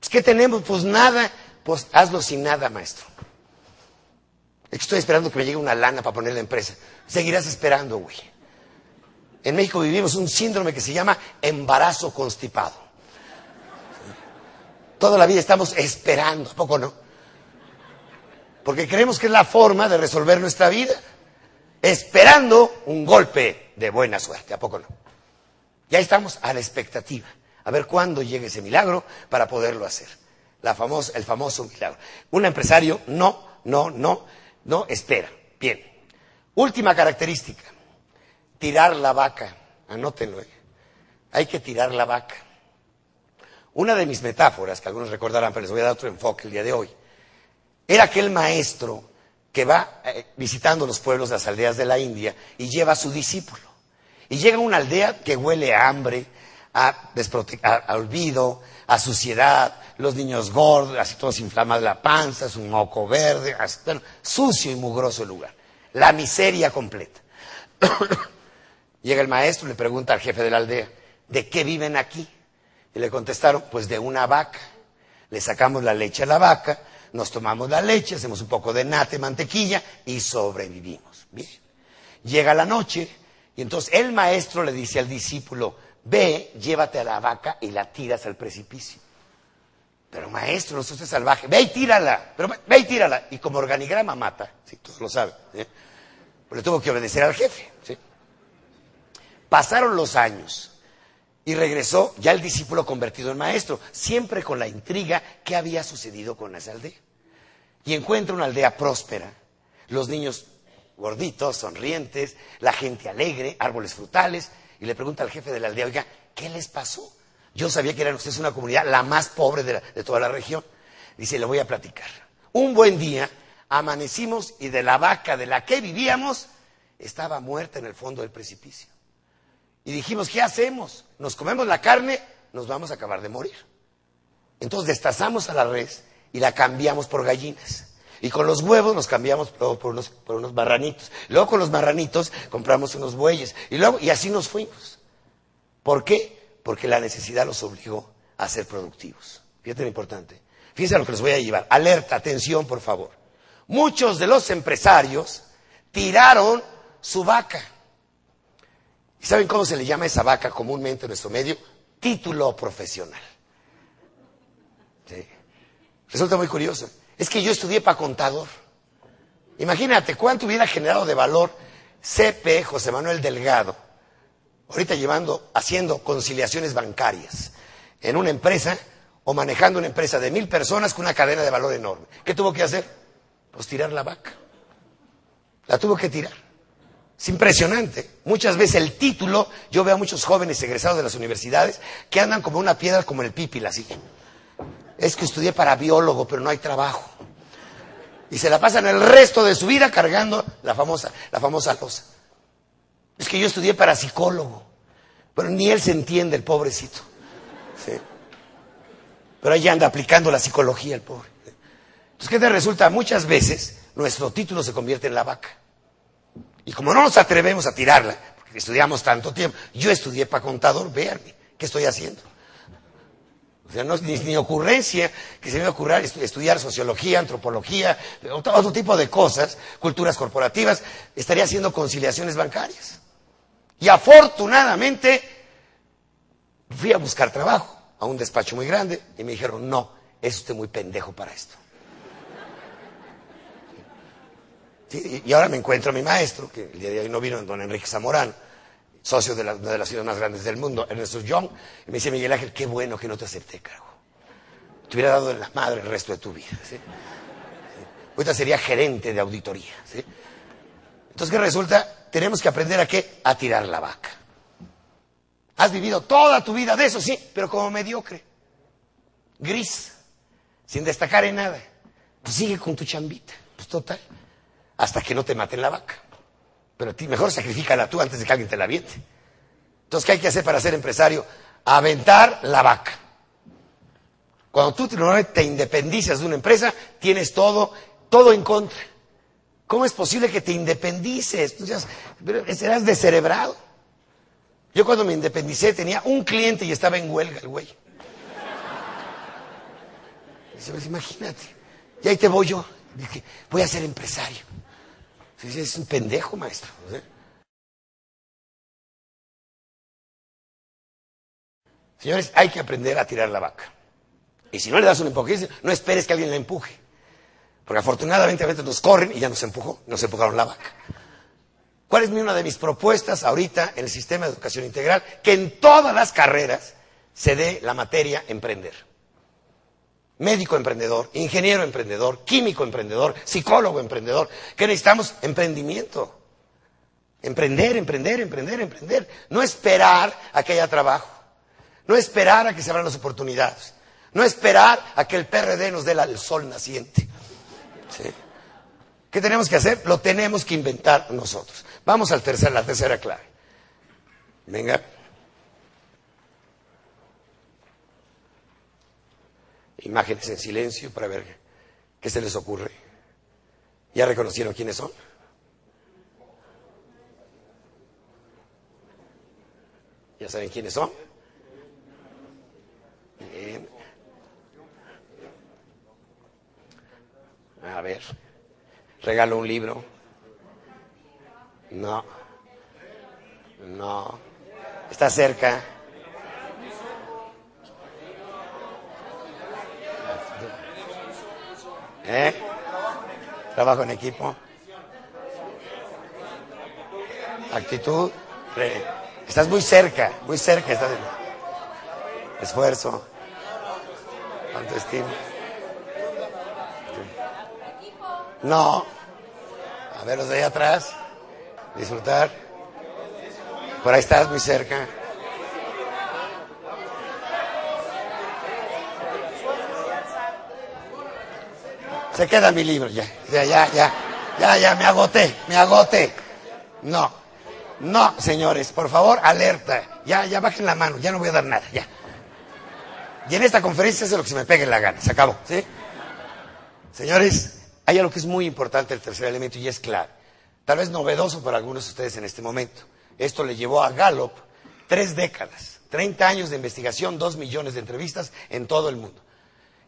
Pues, ¿qué tenemos? Pues nada. Pues hazlo sin nada, maestro. Estoy esperando que me llegue una lana para poner la empresa. Seguirás esperando, güey. En México vivimos un síndrome que se llama embarazo constipado. Toda la vida estamos esperando, ¿a poco no? Porque creemos que es la forma de resolver nuestra vida. Esperando un golpe de buena suerte, ¿a poco no? Ya estamos a la expectativa, a ver cuándo llegue ese milagro para poderlo hacer. El famoso milagro. Un empresario no, no, no, no espera. Bien. Última característica. Tirar la vaca. Anótenlo. ¿eh? Hay que tirar la vaca. Una de mis metáforas, que algunos recordarán, pero les voy a dar otro enfoque el día de hoy, era aquel maestro que va eh, visitando los pueblos, las aldeas de la India, y lleva a su discípulo. Y llega a una aldea que huele a hambre, a, a olvido, a suciedad, los niños gordos, así todos inflamados la panza, es un moco verde, sucio y mugroso el lugar. La miseria completa. Llega el maestro y le pregunta al jefe de la aldea, ¿de qué viven aquí? Y le contestaron, pues de una vaca. Le sacamos la leche a la vaca, nos tomamos la leche, hacemos un poco de nate, mantequilla y sobrevivimos. Bien. Llega la noche y entonces el maestro le dice al discípulo, ve, llévate a la vaca y la tiras al precipicio. Pero maestro, no sos salvaje, ve y tírala, pero ve y tírala. Y como organigrama mata, sí, todos lo saben. ¿eh? Pero le tuvo que obedecer al jefe. ¿sí? Pasaron los años y regresó ya el discípulo convertido en maestro, siempre con la intriga que había sucedido con esa aldea. Y encuentra una aldea próspera, los niños gorditos, sonrientes, la gente alegre, árboles frutales, y le pregunta al jefe de la aldea, oiga, ¿qué les pasó? Yo sabía que eran ustedes una comunidad la más pobre de, de toda la región. Dice, le voy a platicar. Un buen día amanecimos y de la vaca de la que vivíamos estaba muerta en el fondo del precipicio. Y dijimos, ¿qué hacemos? ¿Nos comemos la carne? Nos vamos a acabar de morir. Entonces destazamos a la res y la cambiamos por gallinas. Y con los huevos nos cambiamos por, unos, por unos marranitos. Luego con los marranitos compramos unos bueyes. Y luego, y así nos fuimos. ¿Por qué? Porque la necesidad los obligó a ser productivos. Fíjate lo importante. Fíjense lo que les voy a llevar. Alerta, atención, por favor. Muchos de los empresarios tiraron su vaca. ¿Y saben cómo se le llama esa vaca comúnmente en nuestro medio? Título profesional. Resulta muy curioso. Es que yo estudié para contador. Imagínate cuánto hubiera generado de valor CP José Manuel Delgado, ahorita llevando, haciendo conciliaciones bancarias en una empresa o manejando una empresa de mil personas con una cadena de valor enorme. ¿Qué tuvo que hacer? Pues tirar la vaca. La tuvo que tirar. Es impresionante. Muchas veces el título, yo veo a muchos jóvenes egresados de las universidades que andan como una piedra como el pípila, así. Es que estudié para biólogo, pero no hay trabajo. Y se la pasan el resto de su vida cargando la famosa, la famosa losa. Es que yo estudié para psicólogo, pero ni él se entiende, el pobrecito. Pero ahí anda aplicando la psicología el pobre. Entonces, ¿qué te resulta? Muchas veces nuestro título se convierte en la vaca. Y como no nos atrevemos a tirarla, porque estudiamos tanto tiempo, yo estudié para contador, véanme, ¿qué estoy haciendo? O sea, no es ni, ocurrencia que se me ocurra estudiar sociología, antropología, otro, otro tipo de cosas, culturas corporativas, estaría haciendo conciliaciones bancarias. Y afortunadamente fui a buscar trabajo a un despacho muy grande y me dijeron, no, es usted muy pendejo para esto. Y ahora me encuentro a mi maestro, que el día de hoy no vino, don Enrique Zamorán, socio de, una de las ciudades más grandes del mundo, Ernesto Young, y me dice, Miguel Ángel, qué bueno que no te acepté, carajo. Te hubiera dado en la madre el resto de tu vida. ¿sí? Ahorita sería gerente de auditoría. ¿sí? Entonces, ¿qué resulta? Tenemos que aprender a qué? A tirar la vaca. Has vivido toda tu vida de eso, sí, pero como mediocre. Gris, sin destacar en nada. Pues sigue con tu chambita. Pues total hasta que no te maten la vaca. Pero ti mejor sacrifícala tú antes de que alguien te la aviente. Entonces, ¿qué hay que hacer para ser empresario? Aventar la vaca. Cuando tú te independizas de una empresa, tienes todo, todo en contra. ¿Cómo es posible que te independices? Tú serás descerebrado. Yo cuando me independicé tenía un cliente y estaba en huelga el güey. Pues, imagínate. Y ahí te voy yo. Dije, voy a ser empresario. Es un pendejo, maestro. Señores, hay que aprender a tirar la vaca. Y si no le das un empuje, no esperes que alguien la empuje. Porque afortunadamente a veces nos corren y ya nos empujó, nos empujaron la vaca. ¿Cuál es una de mis propuestas ahorita en el sistema de educación integral? Que en todas las carreras se dé la materia emprender. Médico emprendedor, ingeniero emprendedor, químico emprendedor, psicólogo emprendedor. ¿Qué necesitamos? Emprendimiento. Emprender, emprender, emprender, emprender. No esperar a que haya trabajo. No esperar a que se abran las oportunidades. No esperar a que el PRD nos dé el sol naciente. ¿Qué tenemos que hacer? Lo tenemos que inventar nosotros. Vamos al tercer, la tercera clave. Venga. Imágenes en silencio para ver qué se les ocurre. ¿Ya reconocieron quiénes son? ¿Ya saben quiénes son? Bien. A ver, regalo un libro. No, no, está cerca. ¿Eh? Trabajo en equipo. Actitud. Estás muy cerca, muy cerca. Estás Esfuerzo. Autoestima. No. A ver los de ahí atrás. Disfrutar. Por ahí estás muy cerca. Se queda mi libro ya. Ya, ya, ya. Ya, ya, me agoté, me agoté. No. No, señores, por favor, alerta. Ya, ya bajen la mano, ya no voy a dar nada, ya. Y en esta conferencia es lo que se me pegue la gana, se acabó, ¿sí? Señores, hay algo que es muy importante, el tercer elemento, y es clave. Tal vez novedoso para algunos de ustedes en este momento. Esto le llevó a Gallup tres décadas, 30 años de investigación, dos millones de entrevistas en todo el mundo.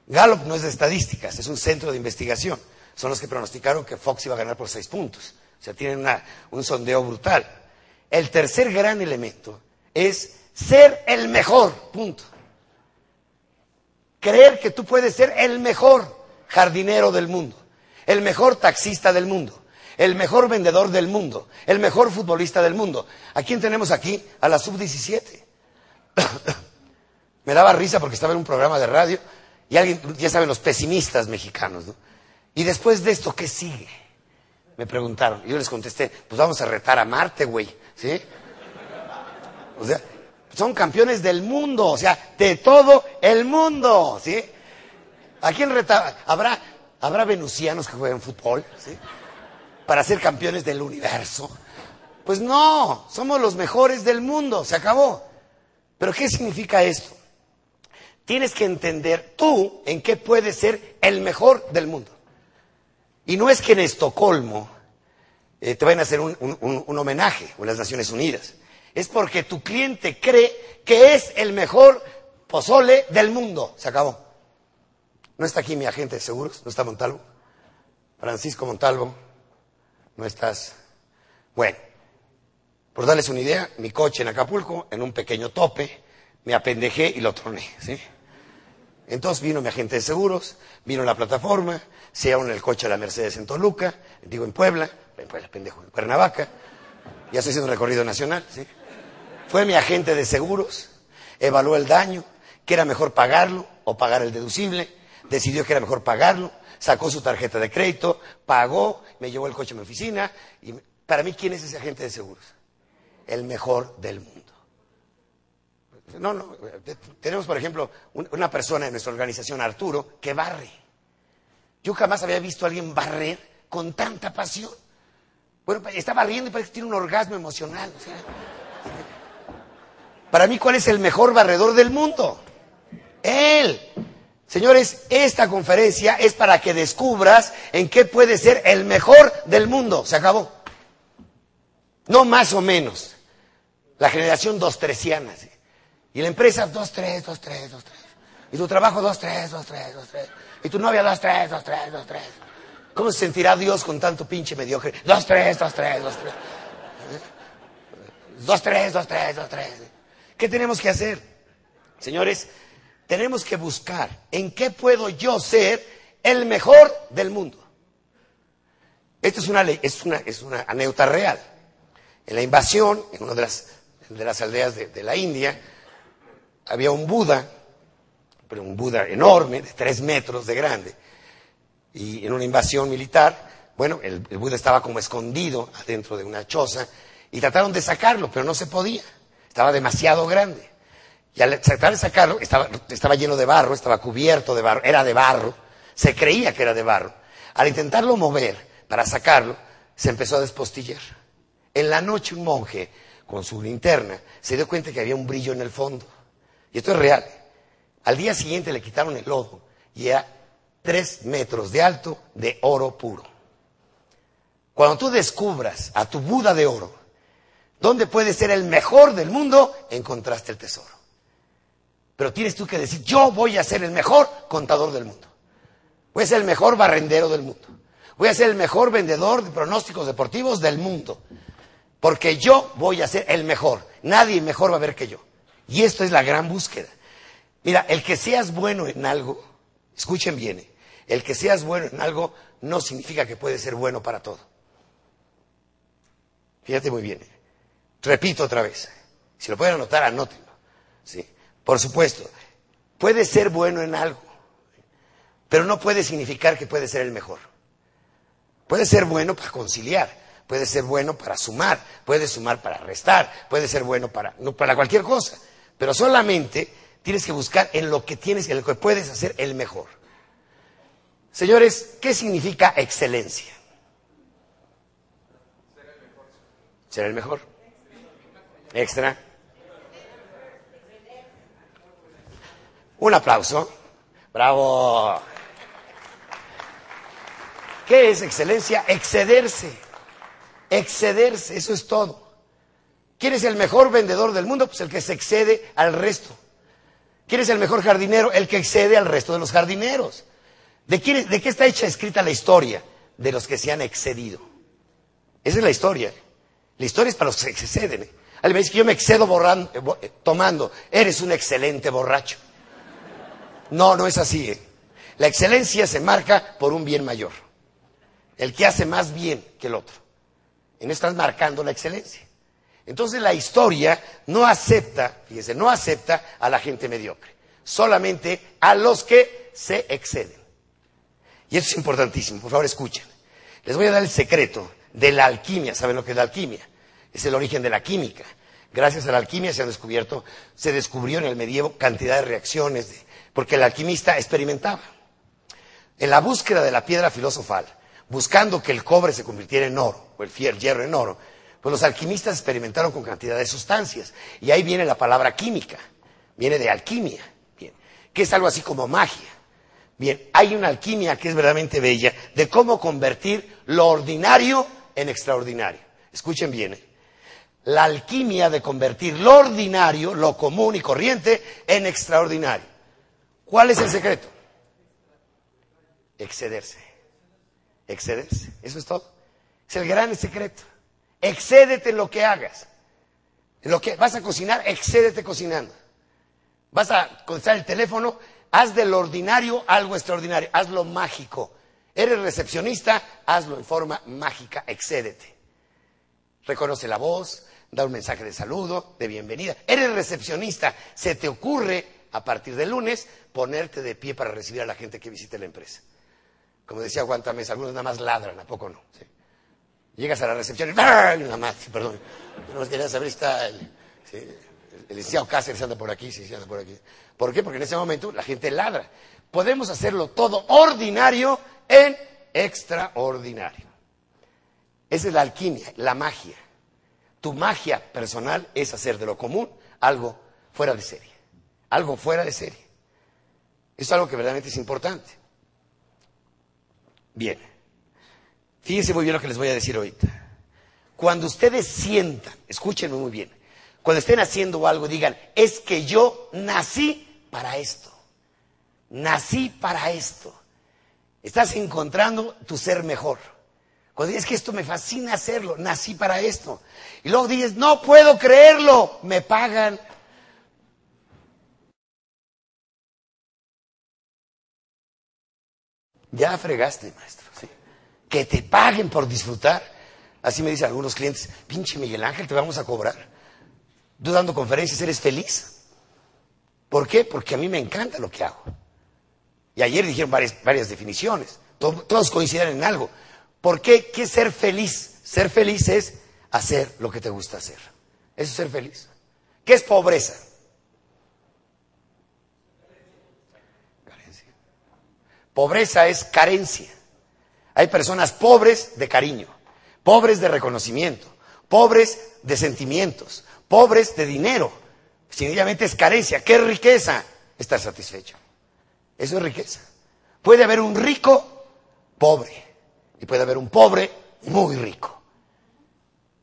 Gallup no es de estadísticas, es un centro de investigación. Son los que pronosticaron que Fox iba a ganar por seis puntos. O sea, tienen un sondeo brutal. El tercer gran elemento es ser el mejor, punto. Creer que tú puedes ser el mejor jardinero del mundo el mejor taxista del mundo, el mejor vendedor del mundo, el mejor futbolista del mundo. ¿A quién tenemos aquí? A la sub-17. Me daba risa porque estaba en un programa de radio y alguien, ya saben, los pesimistas mexicanos, ¿no? Y después de esto, ¿qué sigue? Me preguntaron. Y yo les contesté, pues vamos a retar a Marte, güey, ¿sí? O sea, son campeones del mundo, o sea, de todo el mundo, ¿sí? ¿A quién retaba? Habrá ¿Habrá venusianos que jueguen fútbol? ¿sí? Para ser campeones del universo. Pues no, somos los mejores del mundo, se acabó. Pero ¿qué significa esto? Tienes que entender tú en qué puedes ser el mejor del mundo. Y no es que en Estocolmo eh, te vayan a hacer un, homenaje o en las Naciones Unidas. Es porque tu cliente cree que es el mejor pozole del mundo. Se acabó. No está aquí mi agente de seguros, no está Montalvo. Francisco Montalvo, no estás. Bueno, por darles una idea, mi coche en Acapulco, en un pequeño tope, me apendejé y lo troné, ¿sí? Entonces vino mi agente de seguros, vino la plataforma, se en el coche a la Mercedes en Toluca, digo en Puebla, en Puebla, pendejo, en Cuernavaca, ya estoy haciendo un recorrido nacional, ¿sí? Fue mi agente de seguros, evaluó el daño, que era mejor pagarlo o pagar el deducible, decidió que era mejor pagarlo, sacó su tarjeta de crédito, pagó, me llevó el coche a mi oficina. Y para mí, ¿quién es ese agente de seguros? El mejor del mundo. No, no, tenemos, por ejemplo, una persona en nuestra organización, Arturo, que barre. Yo jamás había visto a alguien barrer con tanta pasión. Bueno, está barriendo y parece que tiene un orgasmo emocional. para mí, ¿cuál es el mejor barredor del mundo? Él. Señores, esta conferencia es para que descubras en qué puede ser el mejor del mundo. Se acabó. No más o menos. La generación dos tresiana. Y la empresa dos tres, dos tres, dos tres. Y tu trabajo dos tres, dos tres, dos tres. Y tu novia dos tres, dos tres, dos tres. ¿Cómo se sentirá Dios con tanto pinche mediocre? Dos tres, dos tres, dos tres. Dos tres, dos tres, dos tres. ¿Qué tenemos que hacer? Señores, tenemos que buscar en qué puedo yo ser el mejor del mundo. Esto es una, ley, es una, es una anécdota real. En la invasión, en una de las, de las aldeas de, de la India, había un Buda, pero un Buda enorme, de tres metros de grande, y en una invasión militar, bueno, el, Buda estaba como escondido adentro de una choza, y trataron de sacarlo, pero no se podía, estaba demasiado grande. Y al tratar de sacarlo, estaba, estaba lleno de barro, estaba cubierto de barro, era de barro, se creía que era de barro. Al intentarlo mover para sacarlo, se empezó a despostillar. En la noche un monje, con su linterna, se dio cuenta que había un brillo en el fondo. Y esto es real. Al día siguiente le quitaron el lodo y era tres metros de alto de oro puro. Cuando tú descubras a tu Buda de oro, ¿dónde puede ser el mejor del mundo? Encontraste el tesoro. Pero tienes tú que decir, yo voy a ser el mejor contador del mundo. Voy a ser el mejor barrendero del mundo. Voy a ser el mejor vendedor de pronósticos deportivos del mundo. Porque yo voy a ser el mejor. Nadie mejor va a ver que yo. Y esto es la gran búsqueda. Mira, el que seas bueno en algo, escuchen bien, ¿eh? el que seas bueno en algo no significa que puedes ser bueno para todo. Fíjate muy bien. ¿eh? Repito otra vez. Si lo pueden anotar, anótenlo. ¿sí? Por supuesto, puede ser bueno en algo, pero no puede significar que puede ser el mejor. Puede ser bueno para conciliar, puede ser bueno para sumar, puede sumar para restar, puede ser bueno para, no, para cualquier cosa, pero solamente tienes que buscar en lo que tienes, en lo que puedes hacer el mejor. Señores, ¿qué significa excelencia? Ser el mejor. Extra. Un aplauso. Bravo. ¿Qué es excelencia? Excederse. Excederse, eso es todo. ¿Quién es el mejor vendedor del mundo? Pues el que se excede al resto. ¿Quién es el mejor jardinero? El que excede al resto de los jardineros. ¿De, quién, ¿De qué está hecha escrita la historia? De los que se han excedido. Esa es la historia. La historia es para los que se exceden. ¿eh? Alguien me dice que yo me excedo borrando, eh, tomando. Eres un excelente borracho. No, no es así. ¿eh? La excelencia se marca por un bien mayor. El que hace más bien que el otro. Y no estás marcando la excelencia. Entonces la historia no acepta, fíjense, no acepta a la gente mediocre. Solamente a los que se exceden. Y eso es importantísimo. Por favor, escuchen. Les voy a dar el secreto de la alquimia. ¿Saben lo que es la alquimia? Es el origen de la química. Gracias a la alquimia se han descubierto, se descubrió en el medievo cantidad de reacciones, de, porque el alquimista experimentaba. En la búsqueda de la piedra filosofal, buscando que el cobre se convirtiera en oro, o el hierro en oro, los alquimistas experimentaron con cantidad de sustancias. Y ahí viene la palabra química, viene de alquimia, bien, que es algo así como magia. Bien, hay una alquimia que es verdaderamente bella de cómo convertir lo ordinario en extraordinario. Escuchen bien. ¿eh? La alquimia de convertir lo ordinario, lo común y corriente, en extraordinario. ¿Cuál es el secreto? Excederse. Excederse. Eso es todo. Es el gran secreto. Excédete en lo que hagas. En lo que vas a cocinar, excédete cocinando. Vas a contestar el teléfono, haz del ordinario algo extraordinario, hazlo mágico. Eres recepcionista, hazlo en forma mágica, excédete. Reconoce la voz, da un mensaje de saludo, de bienvenida. Eres recepcionista, se te ocurre a partir del lunes ponerte de pie para recibir a la gente que visite la empresa. Como decía Guantamés, algunos nada más ladran, ¿a poco no? ¿Sí? Llegas a la recepción y nada más, perdón. No quería saber si está el, el licenciado Cáceres anda por aquí, sí anda por aquí. ¿Por qué? Porque en ese momento la gente ladra. Podemos hacerlo todo ordinario en extraordinario. Esa es la alquimia, la magia. Tu magia personal es hacer de lo común algo fuera de serie. Algo fuera de serie. Eso es algo que verdaderamente es importante. Bien. Fíjense muy bien lo que les voy a decir ahorita. Cuando ustedes sientan, escúchenme muy bien, cuando estén haciendo algo, digan, es que yo nací para esto. Nací para esto. Estás encontrando tu ser mejor. Cuando dices que esto me fascina hacerlo, nací para esto. Y luego dices, no puedo creerlo, me pagan. Ya fregaste, maestro. Que te paguen por disfrutar. Así me dicen algunos clientes, pinche Miguel Ángel, te vamos a cobrar. Tú dando conferencias, ¿eres feliz? ¿Por qué? Porque a mí me encanta lo que hago. Y ayer dijeron varias, varias definiciones. Todos coinciden en algo. ¿Por qué? ¿Qué es ser feliz? Ser feliz es hacer lo que te gusta hacer. Eso es ser feliz. ¿Qué es pobreza? Carencia. Pobreza es carencia. Hay personas pobres de cariño, pobres de reconocimiento, pobres de sentimientos, pobres de dinero. Sencillamente es carencia. ¿Qué riqueza? Estar satisfecho. Eso es riqueza. Puede haber un rico pobre y puede haber un pobre muy rico.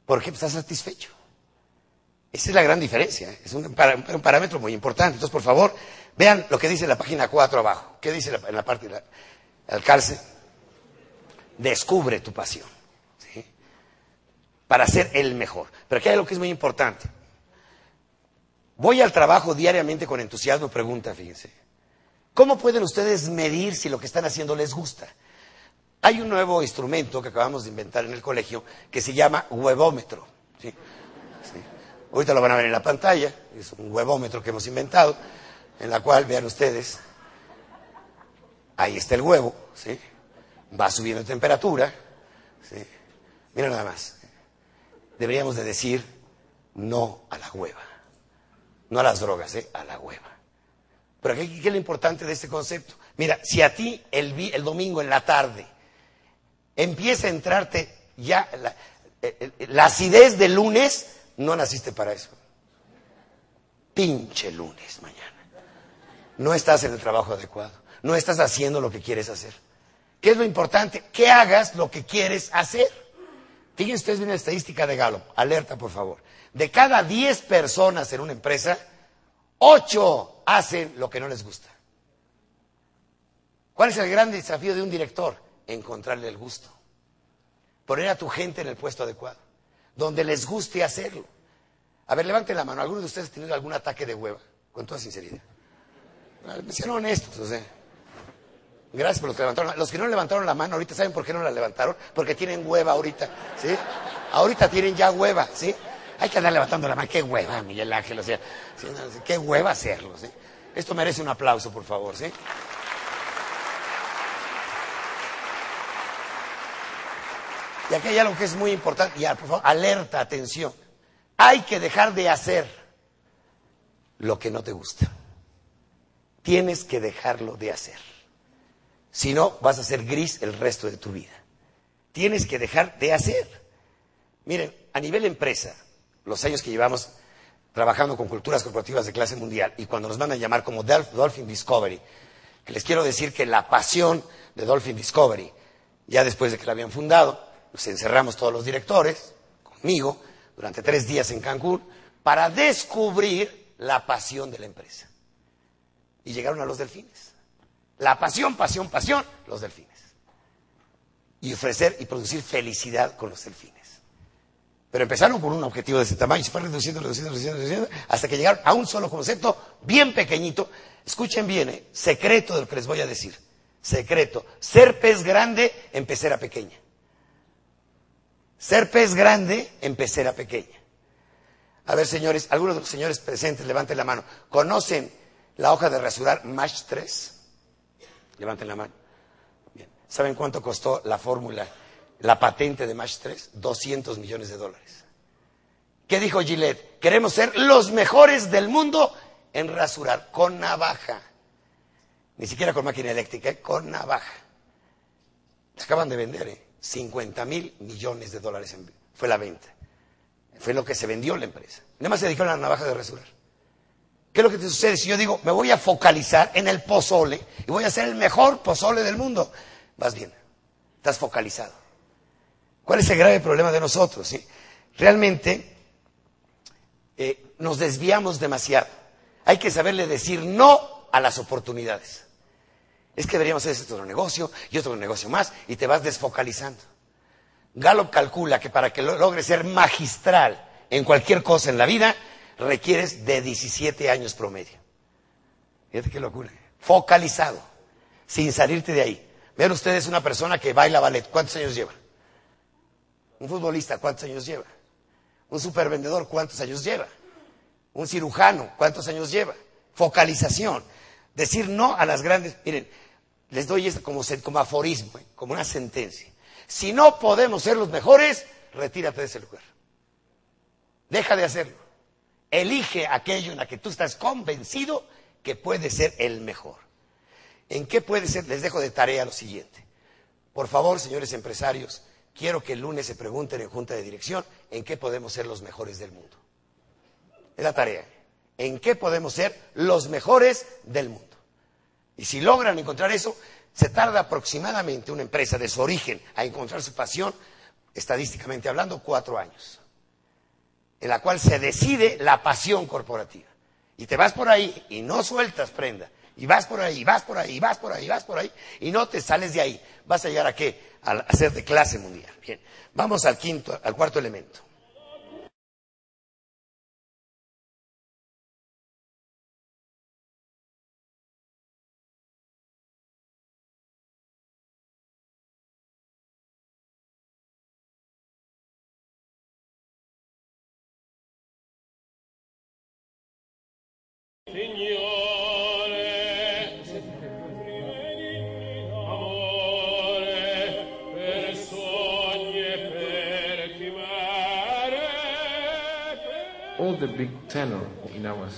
Porque está satisfecho. Esa es la gran diferencia. ¿eh? Es un, parámetro muy importante. Entonces, por favor, vean lo que dice la página 4 abajo. ¿Qué dice en la parte del alcance? Descubre tu pasión. Para ser el mejor. Pero aquí hay algo que es muy importante. Voy al trabajo diariamente con entusiasmo, pregunta, fíjense. ¿Cómo pueden ustedes medir si lo que están haciendo les gusta? Hay un nuevo instrumento que acabamos de inventar en el colegio que se llama huevómetro. Ahorita lo van a ver en la pantalla, es un huevómetro que hemos inventado, en la cual, vean ustedes, ahí está el huevo, ¿sí? Va subiendo temperatura. ¿sí? Mira nada más, deberíamos de decir no a la hueva, no a las drogas, ¿eh? a la hueva. Pero ¿qué, es lo importante de este concepto? Mira, si a ti el, el domingo en la tarde empieza a entrarte ya la, eh, eh, la acidez del lunes, no naciste para eso. Pinche lunes mañana. No estás en el trabajo adecuado. No estás haciendo lo que quieres hacer. ¿Qué es lo importante? Que hagas lo que quieres hacer. Fíjense ustedes bien la estadística de Gallup. Alerta, por favor. De cada 10 personas en una empresa, 8 hacen lo que no les gusta. ¿Cuál es el gran desafío de un director? Encontrarle el gusto. Poner a tu gente en el puesto adecuado, donde les guste hacerlo. A ver, levanten la mano. ¿Alguno de ustedes ha tenido algún ataque de hueva? Con toda sinceridad. Me sean honestos, o sea. Gracias por los que levantaron. Los que no levantaron la mano ahorita, ¿saben por qué no la levantaron? Porque tienen hueva ahorita, ¿sí? Ahorita tienen ya hueva, ¿sí? Hay que andar levantando la mano. Qué hueva, Miguel Ángel. O sea, qué hueva hacerlo. Esto merece un aplauso, por favor. ¿sí? Y aquí hay algo que es muy importante. Ya, por favor, alerta, atención. Hay que dejar de hacer lo que no te gusta. Tienes que dejarlo de hacer. Si no, vas a ser gris el resto de tu vida. Tienes que dejar de hacer. Miren, a nivel empresa, los años que llevamos trabajando con culturas corporativas de clase mundial y cuando nos mandan a llamar como Dolphin Discovery, que les quiero decir que la pasión de Dolphin Discovery, ya después de que la habían fundado, nos encerramos todos los directores, conmigo, durante tres días en Cancún, para descubrir la pasión de la empresa. Y llegaron a los delfines. La pasión, pasión, pasión, los delfines. Y ofrecer y producir felicidad con los delfines. Pero empezaron con un objetivo de ese tamaño, se fue reduciendo, reduciendo, reduciendo, reduciendo, hasta que llegaron a un solo concepto bien pequeñito. Escuchen bien, ¿eh? secreto de lo que les voy a decir. Secreto. Ser pez grande en pecera pequeña. Ser pez grande en pecera pequeña. A ver, señores, algunos de los señores presentes, levanten la mano. ¿Conocen la hoja de rasurar MASH 3? Levanten la mano. Bien. ¿Saben cuánto costó la fórmula la patente de Match 3, 200 millones de dólares. ¿Qué dijo Gillette? Queremos ser los mejores del mundo en rasurar con navaja. Ni siquiera con máquina eléctrica, ¿eh? con navaja. Acaban de vender, ¿eh? 50 mil millones de dólares fue la venta. Fue lo que se vendió la empresa. Nada más se dedicaron a la navaja de rasurar. ¿Qué es lo que te sucede si yo digo, me voy a focalizar en el pozole y voy a ser el mejor pozole del mundo? Vas bien, estás focalizado. ¿Cuál es el grave problema de nosotros? Realmente eh, nos desviamos demasiado. Hay que saberle decir no a las oportunidades. Es que deberíamos hacer otro negocio y otro negocio más y te vas desfocalizando. Gallup calcula que para que logres ser magistral en cualquier cosa en la vida, requieres de 17 años promedio. Fíjate qué locura. Focalizado, sin salirte de ahí. Vean ustedes una persona que baila ballet, ¿cuántos años lleva? Un futbolista, ¿cuántos años lleva? Un supervendedor, ¿cuántos años lleva? Un cirujano, ¿cuántos años lleva? Focalización. Decir no a las grandes. Miren, les doy esto como, como aforismo, ¿eh? como una sentencia. Si no podemos ser los mejores, retírate de ese lugar. Deja de hacerlo. Elige aquello en la que tú estás convencido que puede ser el mejor. ¿En qué puede ser? Les dejo de tarea lo siguiente. Por favor, señores empresarios, quiero que el lunes se pregunten en Junta de Dirección en qué podemos ser los mejores del mundo. Es la tarea. ¿En qué podemos ser los mejores del mundo? Y si logran encontrar eso, se tarda aproximadamente una empresa de su origen a encontrar su pasión, estadísticamente hablando, cuatro años, en la cual se decide la pasión corporativa. Y te vas por ahí y no sueltas prenda. Y vas por ahí, vas por ahí, vas por ahí, vas por ahí, y no te sales de ahí. Vas a llegar a qué? A ser de clase mundial. Bien, vamos al quinto, al cuarto elemento.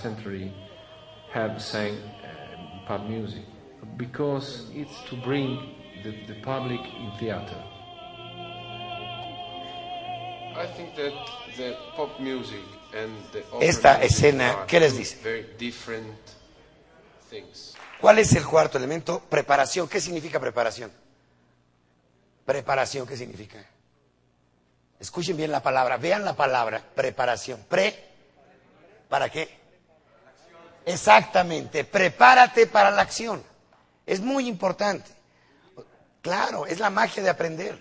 Century have sang uh, pop music because it's to bring the, the public in theater. I think that the pop music and the Esta escena, ¿qué les dice? Very different things. ¿Cuál es el cuarto elemento? Preparación. ¿Qué significa preparación? Preparación, ¿qué significa? Escuchen bien la palabra, vean la palabra, preparación. Pre, ¿para qué? Exactamente, prepárate para la acción. Es muy importante. Claro, es la magia de aprender.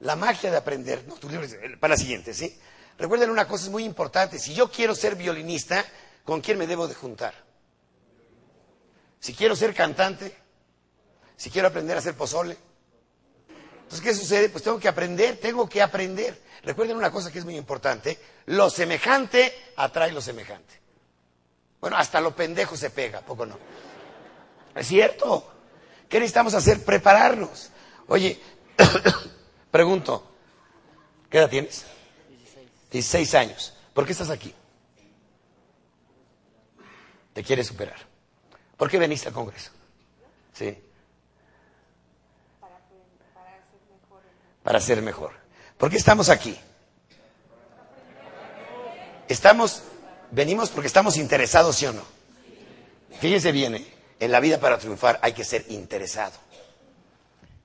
La magia de aprender. No, para la siguiente, ¿sí? Recuerden una cosa, muy importante. Si yo quiero ser violinista, ¿con quién me debo de juntar? Si quiero ser cantante, si quiero aprender a hacer pozole. Entonces, ¿qué sucede? Pues tengo que aprender, tengo que aprender. Recuerden una cosa que es muy importante. Lo semejante atrae lo semejante. Bueno, hasta lo pendejo se pega, poco no? Es cierto. ¿Qué necesitamos hacer? Prepararnos. Oye, pregunto, ¿qué edad tienes? 16 años. ¿Por qué estás aquí? Te quieres superar. ¿Por qué veniste al Congreso? Sí. Para ser mejor. ¿Por qué estamos aquí? Estamos, venimos porque estamos interesados, ¿sí o no? Fíjense bien, ¿eh? en la vida para triunfar hay que ser interesado.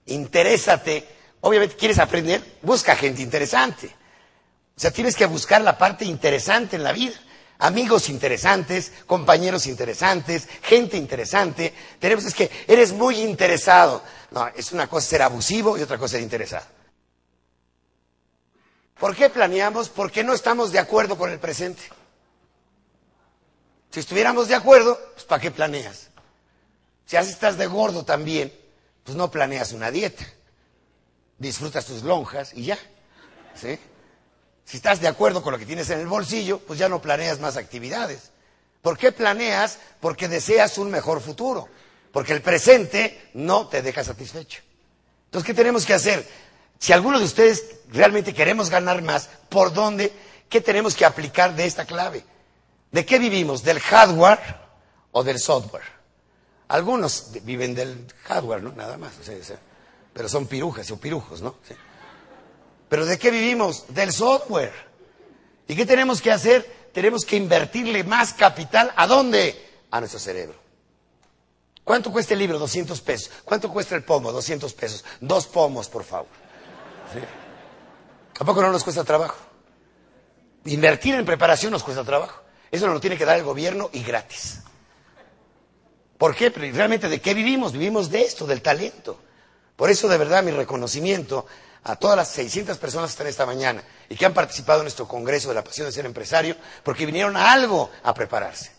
Interésate. Obviamente, ¿quieres aprender? Busca gente interesante. O sea, tienes que buscar la parte interesante en la vida. Amigos interesantes, compañeros interesantes, gente interesante. Tenemos, es que eres muy interesado. No, es una cosa ser abusivo y otra cosa ser interesado. ¿Por qué planeamos? Porque no estamos de acuerdo con el presente. Si estuviéramos de acuerdo, pues ¿para qué planeas? Si así estás de gordo también, pues no planeas una dieta. Disfrutas tus lonjas y ya. ¿Sí? Si estás de acuerdo con lo que tienes en el bolsillo, pues ya no planeas más actividades. ¿Por qué planeas? Porque deseas un mejor futuro. Porque el presente no te deja satisfecho. Entonces, ¿qué tenemos que hacer? Si alguno de ustedes realmente queremos ganar más, ¿por dónde? ¿Qué tenemos que aplicar de esta clave? ¿De qué vivimos? ¿Del hardware o del software? Algunos viven del hardware, ¿no? Nada más. pero son pirujas o pirujos, ¿no? Pero ¿de qué vivimos? Del software. ¿Y qué tenemos que hacer? Tenemos que invertirle más capital. ¿A dónde? A nuestro cerebro. ¿Cuánto cuesta el libro? 200 pesos. ¿Cuánto cuesta el pomo? 200 pesos. Dos pomos, por favor. ¿Sí? ¿A poco no nos cuesta trabajo? Invertir en preparación nos cuesta trabajo. Eso nos lo tiene que dar el gobierno y gratis. ¿Por qué? realmente de qué vivimos? Vivimos de esto, del talento. Por eso, de verdad, mi reconocimiento a todas las 600 personas que están esta mañana y que han participado en nuestro Congreso de la Pasión de Ser Empresario, porque vinieron a algo a prepararse.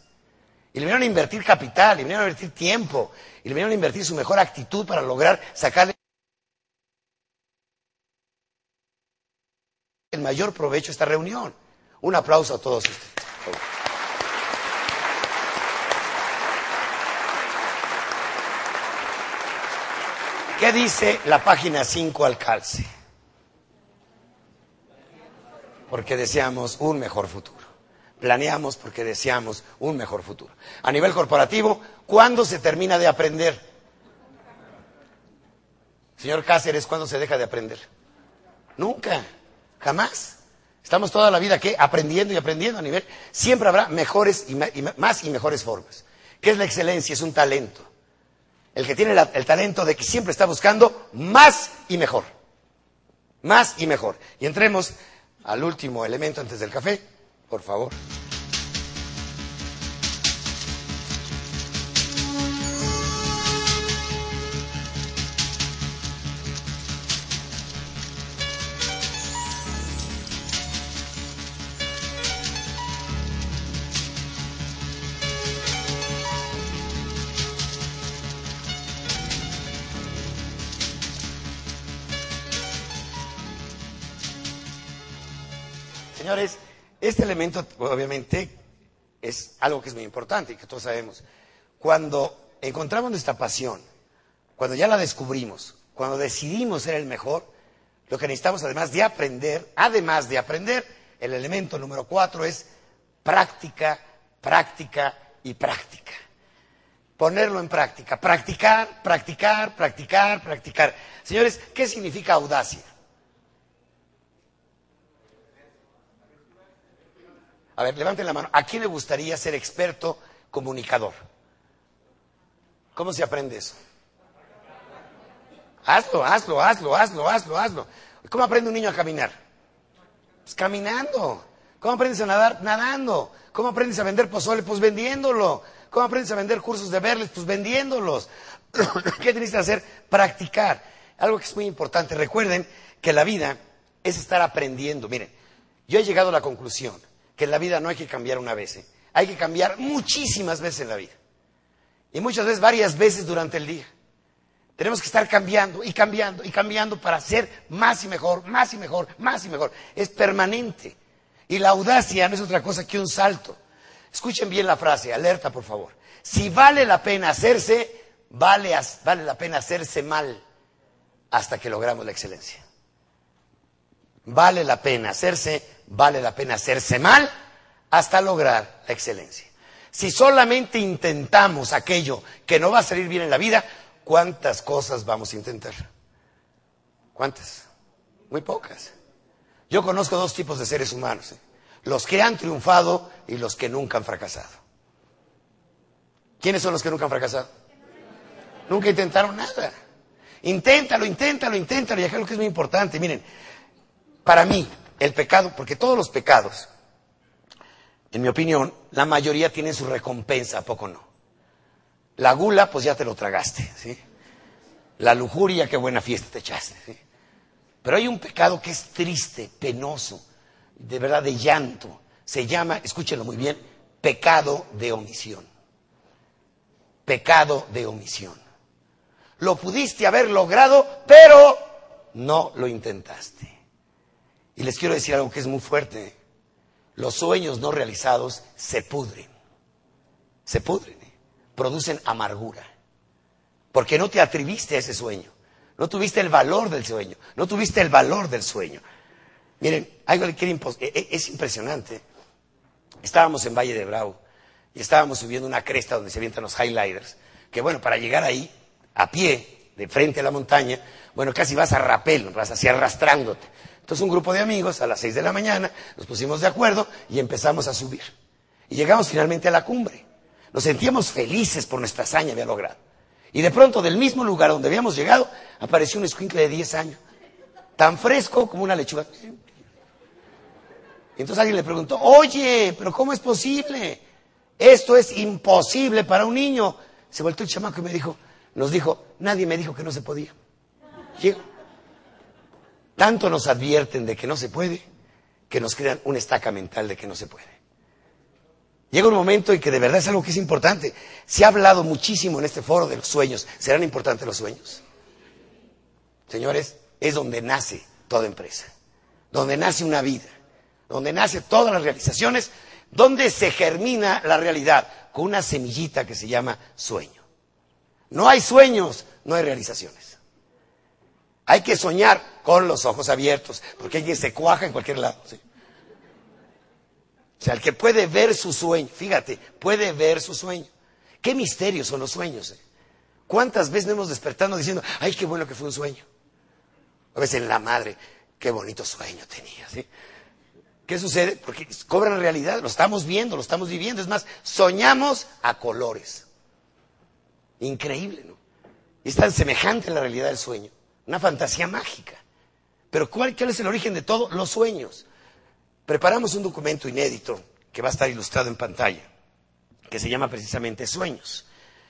Y le vinieron a invertir capital, le vinieron a invertir tiempo, y le vinieron a invertir su mejor actitud para lograr sacarle el mayor provecho a esta reunión. Un aplauso a todos ustedes. ¿Qué dice la página 5 al calce? Porque deseamos un mejor futuro. Planeamos porque deseamos un mejor futuro. A nivel corporativo, ¿cuándo se termina de aprender? Señor Cáceres, ¿cuándo se deja de aprender? Nunca, jamás. Estamos toda la vida ¿qué? aprendiendo y aprendiendo a nivel. Siempre habrá mejores y más y mejores formas. ¿Qué es la excelencia? Es un talento. El que tiene el talento de que siempre está buscando más y mejor. Más y mejor. Y entremos al último elemento antes del café, por favor. Este elemento obviamente es algo que es muy importante y que todos sabemos. Cuando encontramos nuestra pasión, cuando ya la descubrimos, cuando decidimos ser el mejor, lo que necesitamos además de aprender, además de aprender, el elemento número cuatro es práctica, práctica y práctica. Ponerlo en práctica, practicar, practicar, practicar, practicar. Señores, ¿qué significa audacia? A ver, levanten la mano. ¿A quién le gustaría ser experto comunicador? ¿Cómo se aprende eso? Hazlo, hazlo, hazlo, hazlo, hazlo, hazlo. ¿Cómo aprende un niño a caminar? Pues caminando. ¿Cómo aprendes a nadar? Nadando. ¿Cómo aprendes a vender pozole? Pues vendiéndolo. ¿Cómo aprendes a vender cursos de verles? Pues vendiéndolos. ¿Qué tienes que hacer? Practicar. Algo que es muy importante. Recuerden que la vida es estar aprendiendo. Miren, yo he llegado a la conclusión que en la vida no hay que cambiar una vez, ¿eh? hay que cambiar muchísimas veces en la vida. Y muchas veces, varias veces durante el día. Tenemos que estar cambiando y cambiando y cambiando para ser más y mejor, más y mejor, más y mejor. Es permanente. Y la audacia no es otra cosa que un salto. Escuchen bien la frase, alerta por favor. Si vale la pena hacerse, vale, vale la pena hacerse mal hasta que logramos la excelencia. Vale la pena hacerse vale la pena hacerse mal hasta lograr la excelencia. Si solamente intentamos aquello que no va a salir bien en la vida, ¿cuántas cosas vamos a intentar? ¿Cuántas? Muy pocas. Yo conozco dos tipos de seres humanos, ¿eh? los que han triunfado y los que nunca han fracasado. ¿Quiénes son los que nunca han fracasado? Nunca intentaron nada. Inténtalo, inténtalo, inténtalo. Y acá lo que es muy importante, miren, para mí, el pecado, porque todos los pecados, en mi opinión, la mayoría tienen su recompensa, ¿a poco no? La gula, pues ya te lo tragaste, ¿sí? La lujuria, qué buena fiesta te echaste, ¿sí? Pero hay un pecado que es triste, penoso, de verdad de llanto. Se llama, escúchenlo muy bien, pecado de omisión. Pecado de omisión. Lo pudiste haber logrado, pero no lo intentaste. Y les quiero decir algo que es muy fuerte. Los sueños no realizados se pudren. Se pudren. Producen amargura. Porque no te atreviste a ese sueño. No tuviste el valor del sueño. No tuviste el valor del sueño. Miren, algo que e, e, es impresionante. Estábamos en Valle de Bravo y estábamos subiendo una cresta donde se avientan los highlighters. Que bueno, para llegar ahí, a pie, de frente a la montaña, bueno, casi vas a rapel, vas así arrastrándote. Entonces un grupo de amigos a las seis de la mañana nos pusimos de acuerdo y empezamos a subir. Y llegamos finalmente a la cumbre. Nos sentíamos felices por nuestra hazaña había logrado. Y de pronto del mismo lugar donde habíamos llegado apareció un escuincle de 10 años, tan fresco como una lechuga. Entonces alguien le preguntó, oye, pero ¿cómo es posible? Esto es imposible para un niño. Se volvió el chamaco y me dijo, nos dijo, nadie me dijo que no se podía. Llego. Tanto nos advierten de que no se puede, que nos crean una estaca mental de que no se puede. Llega un momento en que de verdad es algo que es importante. Se ha hablado muchísimo en este foro de los sueños. ¿Serán importantes los sueños? Señores, es donde nace toda empresa, donde nace una vida, donde nace todas las realizaciones, donde se germina la realidad con una semillita que se llama sueño. No hay sueños, no hay realizaciones. Hay que soñar con los ojos abiertos, porque alguien se cuaja en cualquier lado. O sea, el que puede ver su sueño, fíjate, puede ver su sueño. ¿Qué misterios son los sueños? Eh? ¿Cuántas veces nos hemos despertado diciendo, ay, qué bueno que fue un sueño? A veces en la madre, qué bonito sueño tenía. ¿Qué sucede? Porque cobran realidad, lo estamos viendo, lo estamos viviendo. Es más, soñamos a colores. Increíble, ¿no? Es tan semejante a la realidad del sueño. Una fantasía mágica. Pero ¿cuál, ¿cuál es el origen de todo? Los sueños. Preparamos un documento inédito que va a estar ilustrado en pantalla, que se llama precisamente Sueños.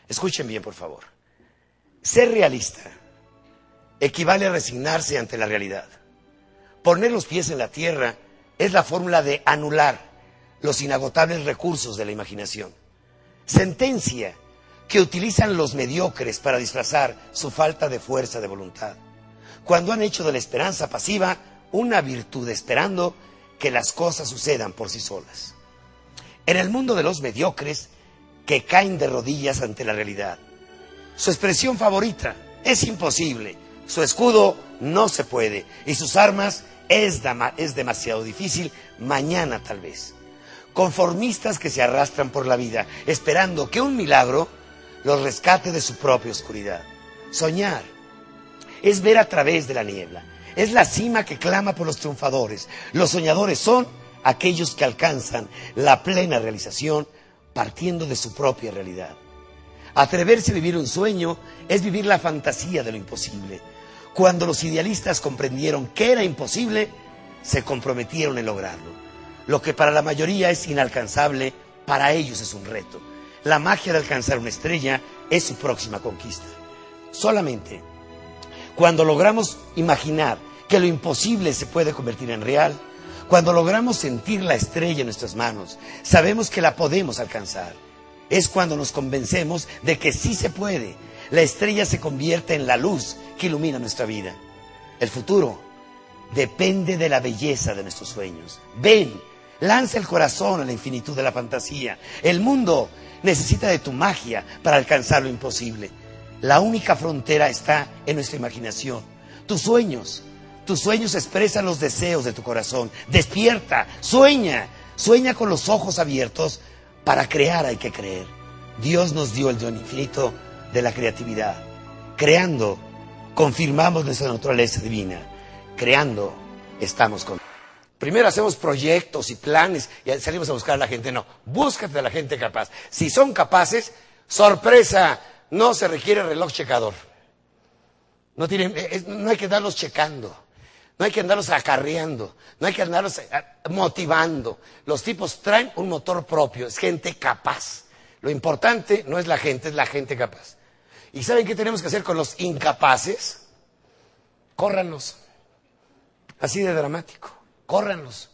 Escuchen bien, por favor. Ser realista equivale a resignarse ante la realidad. Poner los pies en la tierra es la fórmula de anular los inagotables recursos de la imaginación. Sentencia que utilizan los mediocres para disfrazar su falta de fuerza de voluntad, cuando han hecho de la esperanza pasiva una virtud esperando que las cosas sucedan por sí solas. En el mundo de los mediocres que caen de rodillas ante la realidad, su expresión favorita es imposible, su escudo no se puede y sus armas es, es demasiado difícil, mañana tal vez. Conformistas que se arrastran por la vida, esperando que un milagro los rescate de su propia oscuridad. Soñar es ver a través de la niebla. Es la cima que clama por los triunfadores. Los soñadores son aquellos que alcanzan la plena realización partiendo de su propia realidad. Atreverse a vivir un sueño es vivir la fantasía de lo imposible. Cuando los idealistas comprendieron que era imposible, se comprometieron en lograrlo. Lo que para la mayoría es inalcanzable, para ellos es un reto. La magia de alcanzar una estrella es su próxima conquista. Solamente cuando logramos imaginar que lo imposible se puede convertir en real, cuando logramos sentir la estrella en nuestras manos, sabemos que la podemos alcanzar. Es cuando nos convencemos de que sí se puede. La estrella se convierte en la luz que ilumina nuestra vida. El futuro depende de la belleza de nuestros sueños. Ven, lanza el corazón a la infinitud de la fantasía. El mundo necesita de tu magia para alcanzar lo imposible. La única frontera está en nuestra imaginación. Tus sueños, tus sueños expresan los deseos de tu corazón. Despierta, sueña, sueña con los ojos abiertos. Para crear hay que creer. Dios nos dio el don infinito de la creatividad. Creando, confirmamos nuestra naturaleza divina. Creando, estamos con. Primero hacemos proyectos y planes y salimos a buscar a la gente. No, búscate a la gente capaz. Si son capaces, sorpresa, no se requiere reloj checador. No, tienen, no hay que andarlos checando. No hay que andarlos acarreando. No hay que andarlos eh, motivando. Los tipos traen un motor propio. Es gente capaz. Lo importante no es la gente, es la gente capaz. ¿Y saben qué tenemos que hacer con los incapaces? Córranlos. Así de dramático. Córranlos.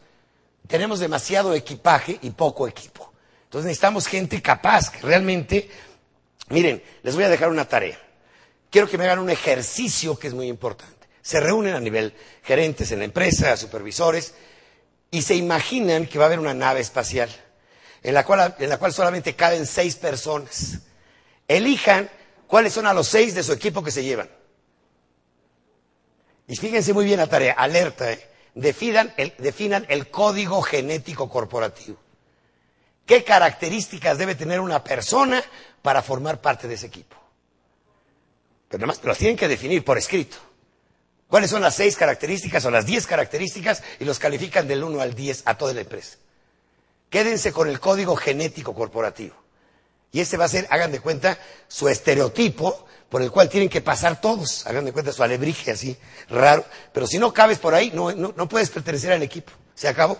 Tenemos demasiado equipaje y poco equipo. Entonces necesitamos gente capaz que realmente Miren, les voy a dejar una tarea. Quiero que me hagan un ejercicio que es muy importante. Se reúnen a nivel gerentes en la empresa, supervisores, y se imaginan que va a haber una nave espacial en la cual, en la cual solamente caben seis personas. Elijan cuáles son a los seis de su equipo que se llevan. Y fíjense muy bien la tarea, alerta, ¿eh? definan, el, definan el código genético corporativo. ¿Qué características debe tener una persona para formar parte de ese equipo. Pero nada más tienen que definir por escrito. ¿Cuáles son las seis características o las diez características? Y los califican del uno al diez a toda la empresa. Quédense con el código genético corporativo. Y ese va a ser, hagan de cuenta, su estereotipo por el cual tienen que pasar todos. Hagan de cuenta su alebrije así, raro. Pero si no cabes por ahí, no, no, no puedes pertenecer al equipo. ¿Se acabó?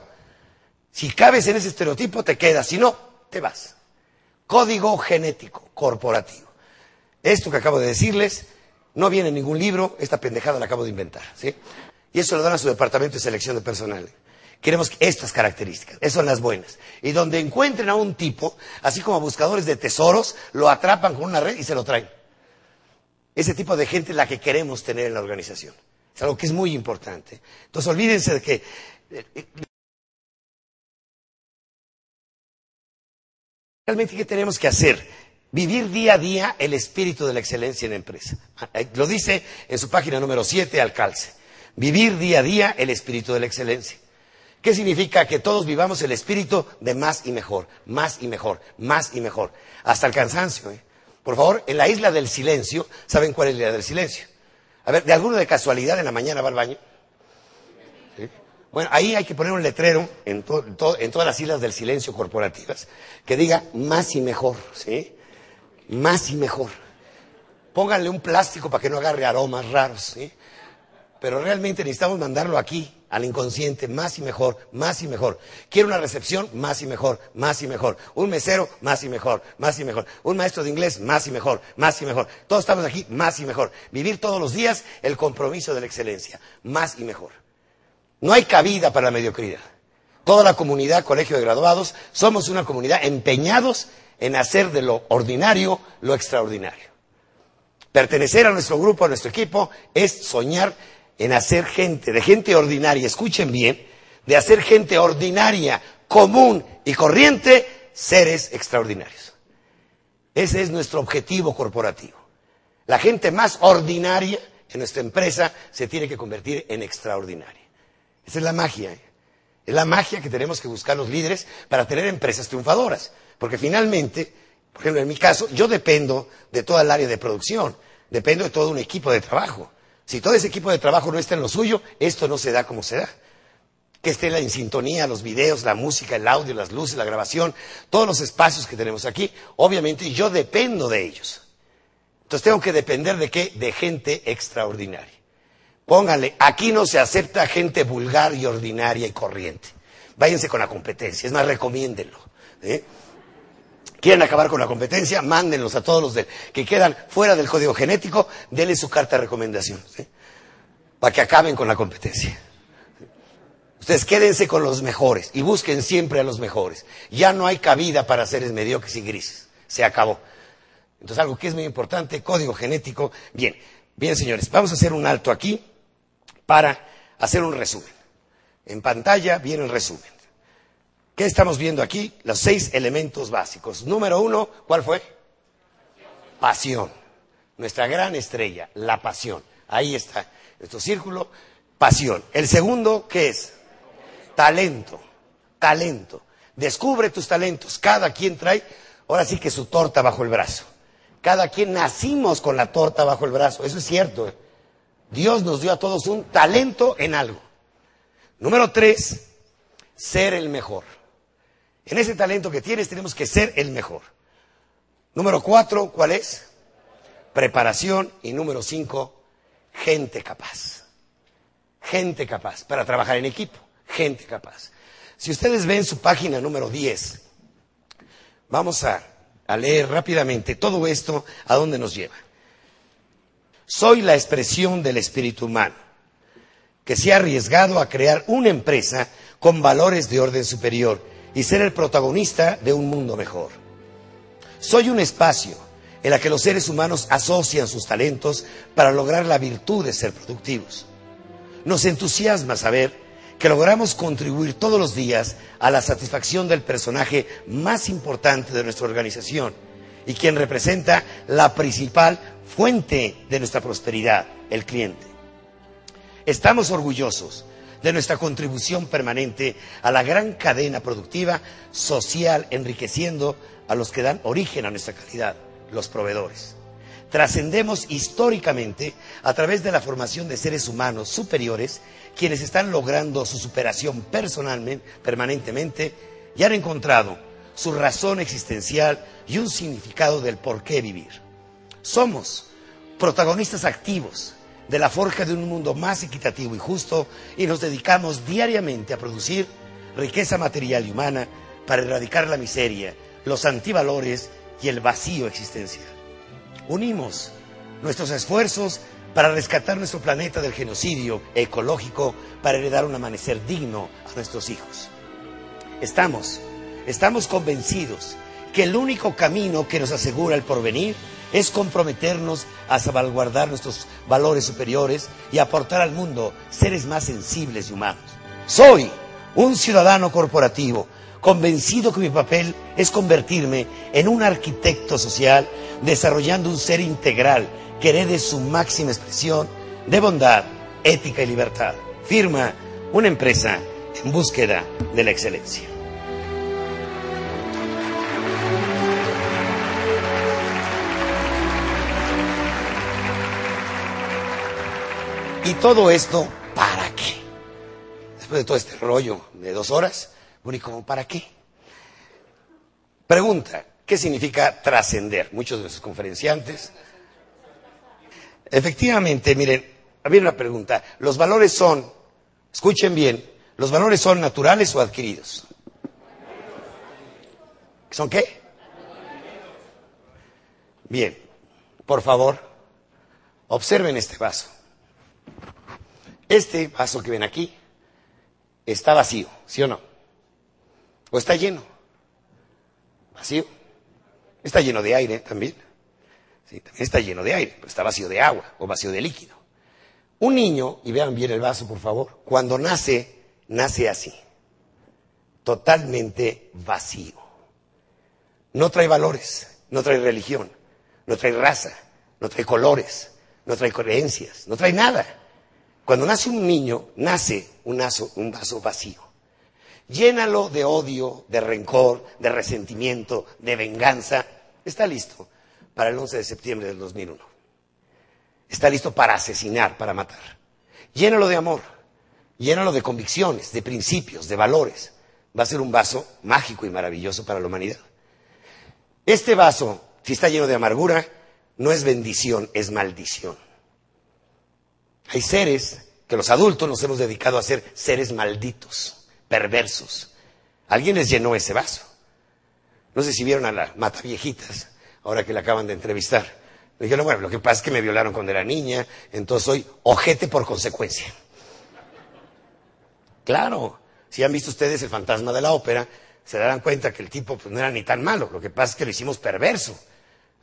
Si cabes en ese estereotipo, te quedas. Si no, te vas. Código genético corporativo. Esto que acabo de decirles no viene en ningún libro, esta pendejada la acabo de inventar. ¿sí? Y eso lo dan a su departamento de selección de personal. Queremos estas características, esas son las buenas. Y donde encuentren a un tipo, así como buscadores de tesoros, lo atrapan con una red y se lo traen. Ese tipo de gente es la que queremos tener en la organización. Es algo que es muy importante. Entonces olvídense de que realmente qué tenemos que hacer vivir día a día el espíritu de la excelencia en la empresa. Eh, lo dice en su página número 7, Alcalce. Vivir día a día el espíritu de la excelencia. ¿Qué significa? Que todos vivamos el espíritu de más y mejor, más y mejor, más y mejor, hasta el cansancio. ¿eh? Por favor, en la isla del silencio, ¿saben cuál es la isla del silencio? A ver, ¿de alguno de casualidad en la mañana va al baño? Bueno, ahí hay que poner un letrero en, todas las islas del silencio corporativas que diga más y mejor, ¿sí? Más y mejor. Pónganle un plástico para que no agarre aromas raros, ¿sí? Pero realmente necesitamos mandarlo aquí, al inconsciente, más y mejor, más y mejor. Quiero una recepción, más y mejor, más y mejor. Un mesero, más y mejor, más y mejor. Un maestro de inglés, más y mejor, más y mejor. Todos estamos aquí, más y mejor. Vivir todos los días el compromiso de la excelencia, más y mejor. No hay cabida para la mediocridad. Toda la comunidad, colegio de graduados, somos una comunidad empeñados en hacer de lo ordinario lo extraordinario. Pertenecer a nuestro grupo, a nuestro equipo, es soñar en hacer gente, de gente ordinaria, escuchen bien, de hacer gente ordinaria, común y corriente, seres extraordinarios. Ese es nuestro objetivo corporativo. La gente más ordinaria en nuestra empresa se tiene que convertir en extraordinaria. Esa es la magia. ¿eh? Es la magia que tenemos que buscar los líderes para tener empresas triunfadoras. Porque finalmente, por ejemplo, en mi caso, yo dependo de toda el área de producción, dependo de todo un equipo de trabajo. Si todo ese equipo de trabajo no está en lo suyo, esto no se da como se da. Que esté en sintonía, los videos, la música, el audio, las luces, la grabación, todos los espacios que tenemos aquí, obviamente yo dependo de ellos. Entonces tengo que depender de qué? De gente extraordinaria. Pónganle, aquí no se acepta gente vulgar y ordinaria y corriente. Váyanse con la competencia, es más, recomiéndenlo. ¿eh? quieren acabar con la competencia, mándenlos a todos los que quedan fuera del código genético, denle su carta de recomendación, para que acaben con la competencia. Ustedes quédense con los mejores y busquen siempre a los mejores. Ya no hay cabida para seres mediocres y grises. Se acabó. Entonces, algo que es muy importante, código genético. Bien, bien, señores, vamos a hacer un alto aquí para hacer un resumen. En pantalla viene el resumen. ¿Qué estamos viendo aquí? Los seis elementos básicos. Número uno, ¿cuál fue? Pasión. Nuestra gran estrella, la pasión. Ahí está. Nuestro círculo, pasión. El segundo, ¿qué es? Talento. Talento. Descubre tus talentos. Cada quien trae, ahora sí que su torta bajo el brazo. Cada quien nacimos con la torta bajo el brazo. Eso es cierto. Dios nos dio a todos un talento en algo. Número tres, ser el mejor. En ese talento que tienes tenemos que ser el mejor. Número cuatro, ¿cuál es? Preparación. Y número cinco, gente capaz. Gente capaz para trabajar en equipo. Gente capaz. Si ustedes ven su página número diez, vamos a, a leer rápidamente todo esto, ¿a dónde nos lleva? Soy la expresión del espíritu humano, que se ha arriesgado a crear una empresa con valores de orden superior y ser el protagonista de un mundo mejor. Soy un espacio en el que los seres humanos asocian sus talentos para lograr la virtud de ser productivos. Nos entusiasma saber que logramos contribuir todos los días a la satisfacción del personaje más importante de nuestra organización y quien representa la principal fuente de nuestra prosperidad, el cliente. Estamos orgullosos de nuestra contribución permanente a la gran cadena productiva social, enriqueciendo a los que dan origen a nuestra calidad, los proveedores. Trascendemos históricamente a través de la formación de seres humanos superiores, quienes están logrando su superación personalmente, permanentemente, y han encontrado su razón existencial y un significado del por qué vivir. Somos protagonistas activos de la forja de un mundo más equitativo y justo y nos dedicamos diariamente a producir riqueza material y humana para erradicar la miseria, los antivalores y el vacío existencial. Unimos nuestros esfuerzos para rescatar nuestro planeta del genocidio ecológico, para heredar un amanecer digno a nuestros hijos. Estamos, estamos convencidos que el único camino que nos asegura el porvenir es comprometernos a salvaguardar nuestros valores superiores y aportar al mundo seres más sensibles y humanos. Soy un ciudadano corporativo convencido que mi papel es convertirme en un arquitecto social desarrollando un ser integral que herede su máxima expresión de bondad, ética y libertad. Firma una empresa en búsqueda de la excelencia. ¿Y todo esto para qué? Después de todo este rollo de dos horas, bueno, ¿y cómo para qué? Pregunta, ¿qué significa trascender? Muchos de nuestros conferenciantes. Efectivamente, miren, había una pregunta. ¿Los valores son, escuchen bien, los valores son naturales o adquiridos? ¿Son qué? Bien, por favor, observen este vaso. Este vaso que ven aquí está vacío, ¿sí o no? ¿O está lleno? Vacío. Está lleno de aire también. Sí, también está lleno de aire, pero está vacío de agua o vacío de líquido. Un niño, y vean bien el vaso, por favor, cuando nace, nace así, totalmente vacío. No trae valores, no trae religión, no trae raza, no trae colores, no trae creencias, no trae nada. Cuando nace un niño, nace un, un vaso vacío. Llénalo de odio, de rencor, de resentimiento, de venganza. Está listo para el 11 de septiembre del 2001. Está listo para asesinar, para matar. Llénalo de amor, llénalo de convicciones, de principios, de valores. Va a ser un vaso mágico y maravilloso para la humanidad. Este vaso, si está lleno de amargura, no es bendición, es maldición. Hay seres que los adultos nos hemos dedicado a ser seres malditos, perversos. Alguien les llenó ese vaso. No sé si vieron a la mata viejitas, ahora que la acaban de entrevistar. Me dijeron, bueno, lo que pasa es que me violaron cuando era niña, entonces soy ojete por consecuencia. Claro, si han visto ustedes el fantasma de la ópera, se darán cuenta que el tipo pues, no era ni tan malo, lo que pasa es que lo hicimos perverso.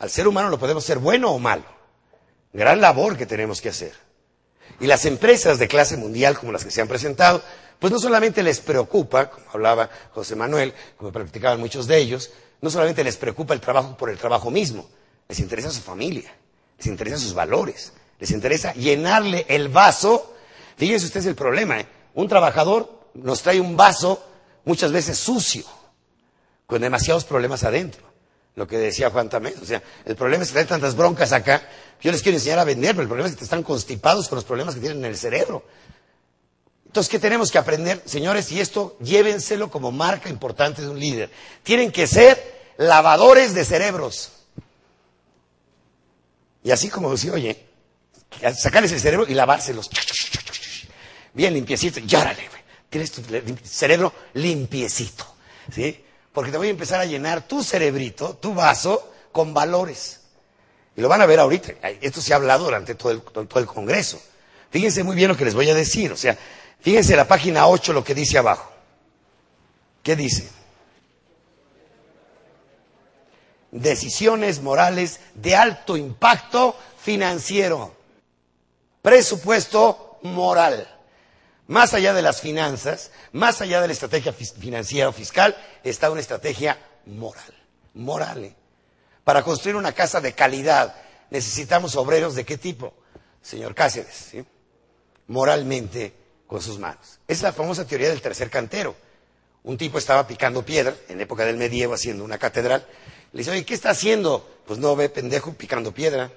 Al ser humano lo podemos ser bueno o malo. Gran labor que tenemos que hacer. Y las empresas de clase mundial como las que se han presentado, pues no solamente les preocupa, como hablaba José Manuel, como practicaban muchos de ellos, no solamente les preocupa el trabajo por el trabajo mismo, les interesa su familia, les interesa sus valores, les interesa llenarle el vaso. Fíjense ustedes el problema, ¿eh? un trabajador nos trae un vaso muchas veces sucio, con demasiados problemas adentro lo que decía Juan también. O sea, el problema es que hay tantas broncas acá. Yo les quiero enseñar a vender, pero el problema es que están constipados con los problemas que tienen en el cerebro. Entonces, ¿qué tenemos que aprender? Señores, y esto llévenselo como marca importante de un líder. Tienen que ser lavadores de cerebros. Y así como decía, oye, sacarles el cerebro y lavárselos. Bien limpiecito. Y órale, Tienes tu cerebro limpiecito. ¿Sí? Porque te voy a empezar a llenar tu cerebrito, tu vaso, con valores. Y lo van a ver ahorita. Esto se ha hablado durante todo el, todo el Congreso. Fíjense muy bien lo que les voy a decir. O sea, fíjense la página 8 lo que dice abajo. ¿Qué dice? Decisiones morales de alto impacto financiero. Presupuesto moral. Más allá de las finanzas, más allá de la estrategia financiera o fiscal, está una estrategia moral. Moral. ¿eh? Para construir una casa de calidad necesitamos obreros de qué tipo? Señor Cáceres, moralmente con sus manos. Es la famosa teoría del tercer cantero. Un tipo estaba picando piedra en época del medievo haciendo una catedral. Le dice, oye, ¿qué está haciendo? Pues no ve pendejo picando piedra.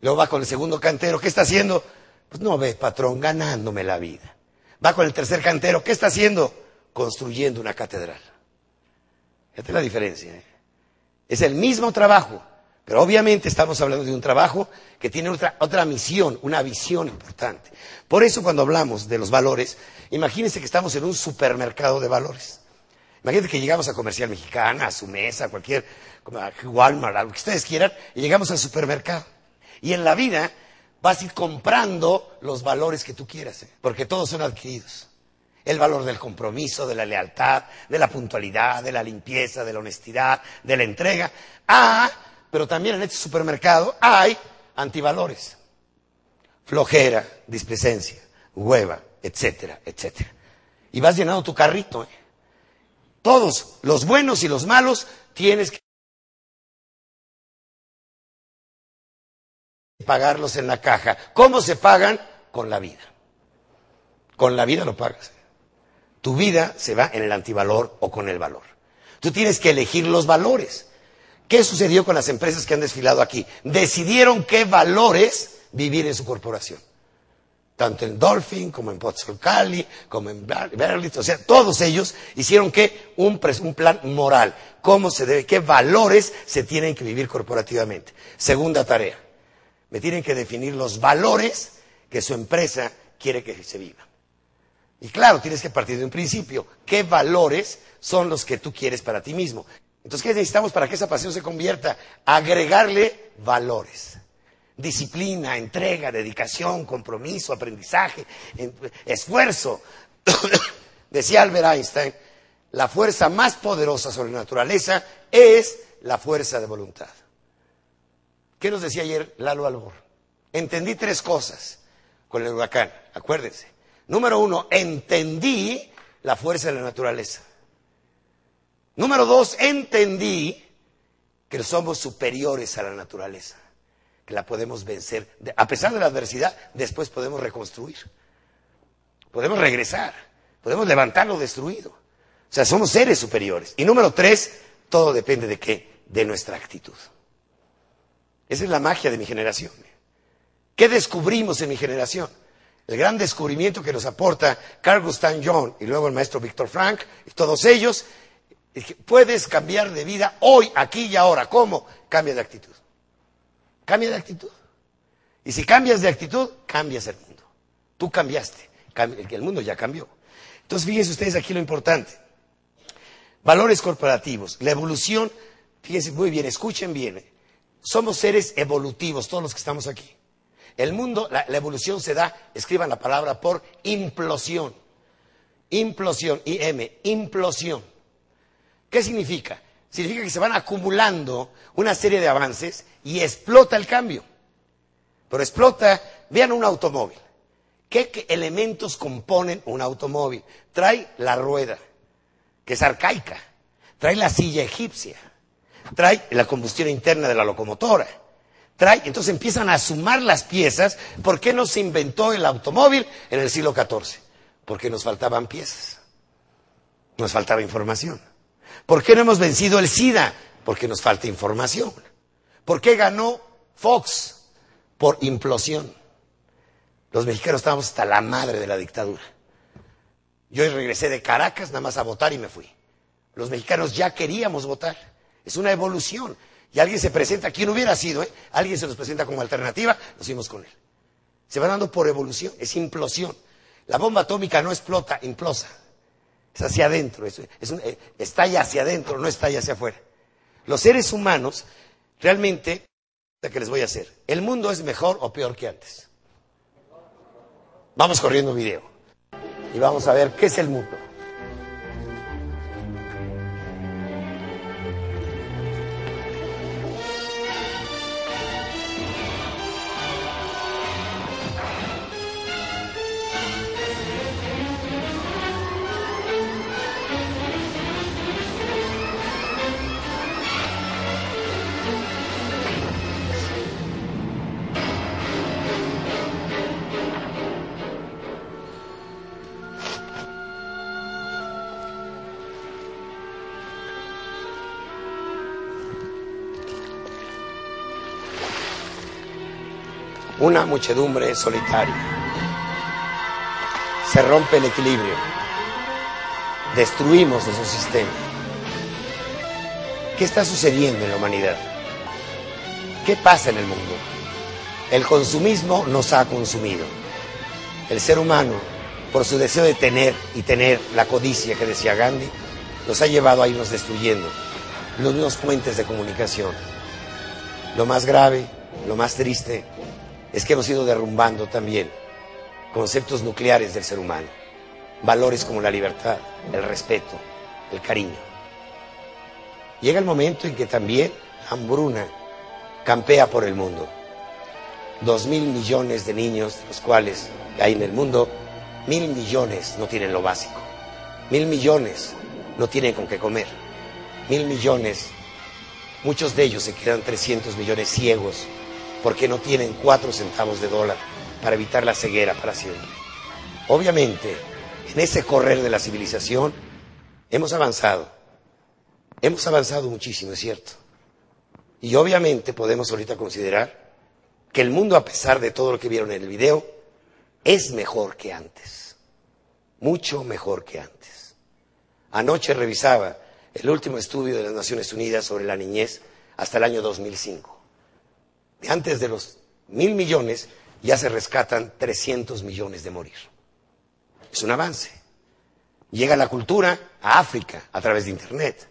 Luego va con el segundo cantero, ¿qué está haciendo? Pues no ve, patrón, ganándome la vida. Va con el tercer cantero, ¿qué está haciendo? Construyendo una catedral. Fíjate la diferencia. ¿eh? Es el mismo trabajo, pero obviamente estamos hablando de un trabajo que tiene otra, otra misión, una visión importante. Por eso cuando hablamos de los valores, imagínense que estamos en un supermercado de valores. Imagínense que llegamos a Comercial Mexicana, a su mesa, a cualquier, a Walmart, a lo que ustedes quieran, y llegamos al supermercado. Y en la vida vas a ir comprando los valores que tú quieras, ¿eh? porque todos son adquiridos. El valor del compromiso, de la lealtad, de la puntualidad, de la limpieza, de la honestidad, de la entrega. Ah, pero también en este supermercado hay antivalores. Flojera, displicencia, hueva, etcétera, etcétera. Y vas llenando tu carrito. ¿eh? Todos, los buenos y los malos, tienes que pagarlos en la caja. ¿Cómo se pagan? Con la vida. Con la vida lo pagas. Tu vida se va en el antivalor o con el valor. Tú tienes que elegir los valores. ¿Qué sucedió con las empresas que han desfilado aquí? Decidieron qué valores vivir en su corporación. Tanto en Dolphin, como en Cali, como en Berlitz, o sea, todos ellos hicieron que un plan moral. ¿Cómo se debe, qué valores se tienen que vivir corporativamente? Segunda tarea me tienen que definir los valores que su empresa quiere que se viva. Y claro, tienes que partir de un principio. ¿Qué valores son los que tú quieres para ti mismo? Entonces, ¿qué necesitamos para que esa pasión se convierta? Agregarle valores. Disciplina, entrega, dedicación, compromiso, aprendizaje, esfuerzo. Decía Albert Einstein, la fuerza más poderosa sobre la naturaleza es la fuerza de voluntad. ¿Qué nos decía ayer Lalo Albor? Entendí tres cosas con el huracán, acuérdense. Número uno, entendí la fuerza de la naturaleza. Número dos, entendí que somos superiores a la naturaleza, que la podemos vencer. A pesar de la adversidad, después podemos reconstruir. Podemos regresar, podemos levantar lo destruido. O sea, somos seres superiores. Y número tres, todo depende de qué? De nuestra actitud. Esa es la magia de mi generación. ¿Qué descubrimos en mi generación? El gran descubrimiento que nos aporta Carl Gustav Jung y luego el maestro Víctor Frank y todos ellos, es que puedes cambiar de vida hoy, aquí y ahora. ¿Cómo? Cambia de actitud. Cambia de actitud. Y si cambias de actitud, cambias el mundo. Tú cambiaste. El mundo ya cambió. Entonces, fíjense ustedes aquí lo importante. Valores corporativos. La evolución, fíjense muy bien, escuchen bien. Somos seres evolutivos, todos los que estamos aquí. El mundo, la, evolución se da, escriban la palabra por implosión. Implosión, IM, implosión. ¿Qué significa? Significa que se van acumulando una serie de avances y explota el cambio. Pero explota, vean un automóvil. ¿Qué elementos componen un automóvil? Trae la rueda, que es arcaica. Trae la silla egipcia trae la combustión interna de la locomotora. Trae, entonces empiezan a sumar las piezas. ¿Por qué no se inventó el automóvil en el siglo XIV? Porque nos faltaban piezas. Nos faltaba información. ¿Por qué no hemos vencido el SIDA? Porque nos falta información. ¿Por qué ganó Fox? Por implosión. Los mexicanos estábamos hasta la madre de la dictadura. Yo regresé de Caracas nada más a votar y me fui. Los mexicanos ya queríamos votar. Es una evolución. Y alguien se presenta, quien hubiera sido, ¿eh? alguien se nos presenta como alternativa, nos fuimos con él. Se va dando por evolución, es implosión. La bomba atómica no explota, implosa. Es hacia adentro, es, eh, estalla hacia adentro, no estalla hacia afuera. Los seres humanos, realmente, que les voy a hacer, ¿el mundo es mejor o peor que antes? Vamos corriendo un video y vamos a ver qué es el mundo. Una muchedumbre solitaria. Se rompe el equilibrio. Destruimos esos sistemas. ¿Qué está sucediendo en la humanidad? ¿Qué pasa en el mundo? El consumismo nos ha consumido. El ser humano, por su deseo de tener y tener la codicia que decía Gandhi, nos ha llevado a irnos destruyendo los mismos puentes de comunicación. Lo más grave, lo más triste, es que hemos ido derrumbando también conceptos nucleares del ser humano, valores como la libertad, el respeto, el cariño. Llega el momento en que también hambruna campea por el mundo. Dos mil millones de niños, de los cuales hay en el mundo, mil millones no tienen lo básico. Mil millones no tienen con qué comer. Mil millones, muchos de ellos se quedan 300 millones ciegos porque no tienen cuatro centavos de dólar para evitar la ceguera para siempre. Obviamente, en ese correr de la civilización hemos avanzado. Hemos avanzado muchísimo, es cierto. Y obviamente podemos ahorita considerar que el mundo, a pesar de todo lo que vieron en el video, es mejor que antes. Mucho mejor que antes. Anoche revisaba el último estudio de las Naciones Unidas sobre la niñez hasta el año 2005. De antes de los mil millones ya se rescatan 300 millones de morir. Es un avance. Llega la cultura a África a través de Internet.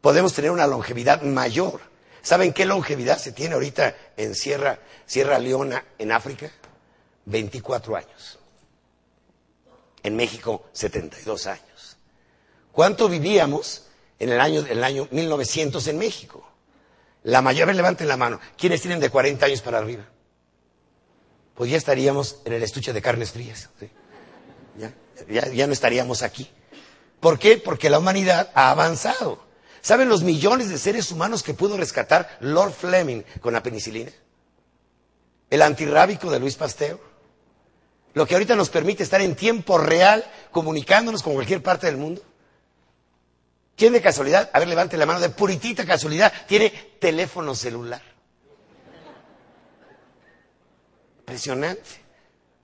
Podemos tener una longevidad mayor. ¿Saben qué longevidad se tiene ahorita en Sierra, Leona, en África? 24 años. En México, 72 años. ¿Cuánto vivíamos en el año, el año 1900 en México? La mayoría, levanten la mano. ¿Quiénes tienen de 40 años para arriba? Pues ya estaríamos en el estuche de carnes frías. Ya, ya no estaríamos aquí. ¿Por qué? Porque la humanidad ha avanzado. ¿Saben los millones de seres humanos que pudo rescatar Lord Fleming con la penicilina? El antirrábico de Luis Pasteur. Lo que ahorita nos permite estar en tiempo real comunicándonos con cualquier parte del mundo. ¿Quién de casualidad? A ver, levante la mano, de puritita casualidad, tiene teléfono celular. Impresionante.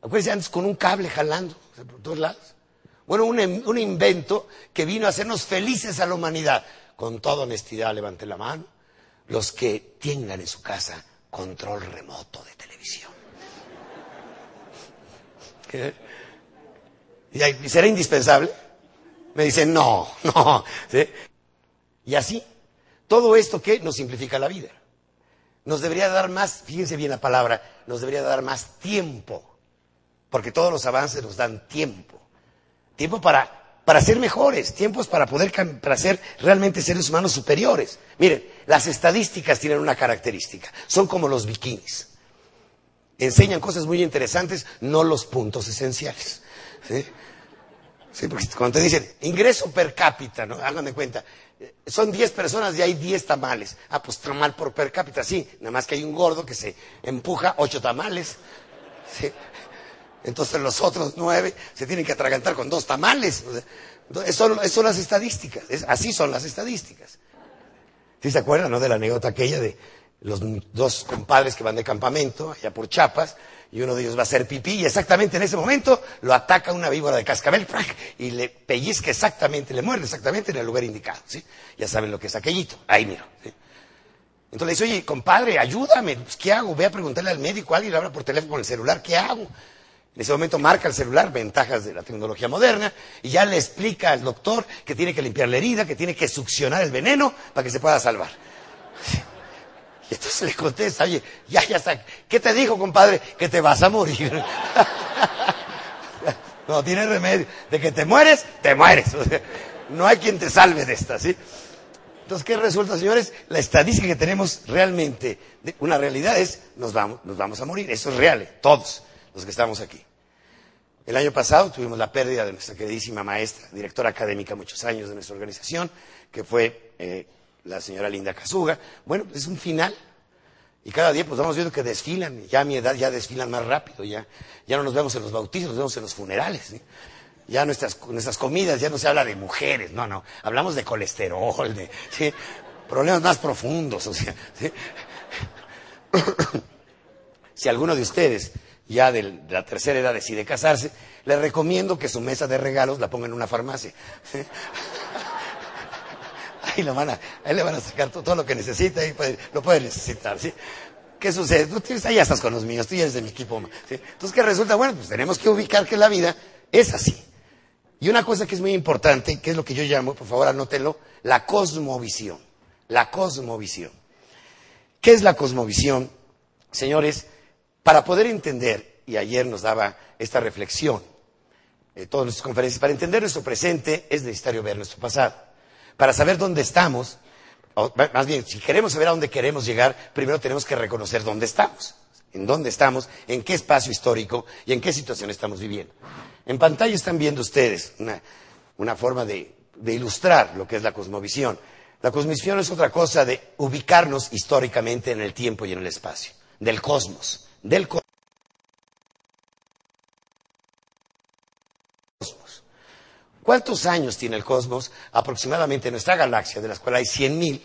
Acuérdense antes con un cable jalando por todos lados. Bueno, un, un, invento que vino a hacernos felices a la humanidad. Con toda honestidad, levante la mano. Los que tengan en su casa control remoto de televisión. ¿Qué? ¿Y será indispensable? Me dicen, no, no. ¿Sí? Y así, todo esto que nos simplifica la vida. Nos debería dar más, fíjense bien la palabra, nos debería dar más tiempo. Porque todos los avances nos dan tiempo. Tiempo para, para ser mejores, tiempos para poder para ser realmente seres humanos superiores. Miren, las estadísticas tienen una característica. Son como los bikinis. Enseñan cosas muy interesantes, no los puntos esenciales. ¿sí? Sí, porque cuando te dicen ingreso per cápita, ¿no? Hagan de cuenta. Son 10 personas y hay 10 tamales. Ah, pues tamal por per cápita, sí. Nada más que hay un gordo que se empuja 8 tamales. ¿sí? Entonces los otros 9 se tienen que atragantar con dos tamales. Eso, son las estadísticas. así son las estadísticas. ¿Sí se acuerdan, no? De la anécdota aquella de los dos compadres que van de campamento allá por Chiapas y uno de ellos va a hacer pipí y exactamente en ese momento lo ataca una víbora de cascabel y le pellizca exactamente, le muerde exactamente en el lugar indicado. ¿sí? Ya saben lo que es aquellito, ahí miro. Entonces le dice, oye, compadre, ayúdame, pues, ¿qué hago? Voy a preguntarle al médico, alguien le habla por teléfono con el celular, ¿qué hago? En ese momento marca el celular, ventajas de la tecnología moderna, y ya le explica al doctor que tiene que limpiar la herida, que tiene que succionar el veneno para que se pueda salvar. Y entonces le contesta, oye, ya, ya está. ¿Qué te dijo, compadre? Que te vas a morir. no tiene remedio. De que te mueres, te mueres. no hay quien te salve de esta, ¿sí? Entonces, ¿qué resulta, señores? La estadística que tenemos realmente, una realidad es, nos vamos, nos vamos a morir. Eso es real, todos los que estamos aquí. El año pasado tuvimos la pérdida de nuestra queridísima maestra, directora académica muchos años de nuestra organización, que fue eh, la señora Linda Casuga. Bueno, es un final. Y cada día pues vamos viendo que desfilan, ya a mi edad ya desfilan más rápido, ya, ya no nos vemos en los bautizos, nos vemos en los funerales. Ya nuestras, nuestras comidas ya no se habla de mujeres, no, no, hablamos de colesterol, de problemas más profundos. Si alguno de ustedes ya de la tercera edad decide casarse, le recomiendo que su mesa de regalos la ponga en una farmacia. ahí, ahí le van a sacar todo, lo que necesita y lo puede necesitar, ¿sí? ¿Qué sucede? Tú tienes, ahí ya estás con los míos, tú ya eres de mi equipo. ¿sí? Entonces, ¿qué resulta? Bueno, pues tenemos que ubicar que la vida es así. Y una cosa que es muy importante, que es lo que yo llamo, por favor anótenlo, la cosmovisión. La cosmovisión. ¿Qué es la cosmovisión? Señores, Para poder entender, y ayer nos daba esta reflexión, eh, todas nuestras conferencias, para entender nuestro presente es necesario ver nuestro pasado. Para saber dónde estamos, o, más bien, si queremos saber a dónde queremos llegar, primero tenemos que reconocer dónde estamos, en dónde estamos, en qué espacio histórico y en qué situación estamos viviendo. En pantalla están viendo ustedes una, forma de, de ilustrar lo que es la cosmovisión. La cosmovisión es otra cosa de ubicarnos históricamente en el tiempo y en el espacio, del cosmos, del cosmos. ¿Cuántos años tiene el cosmos? Aproximadamente nuestra galaxia, de las cuales hay 100.000,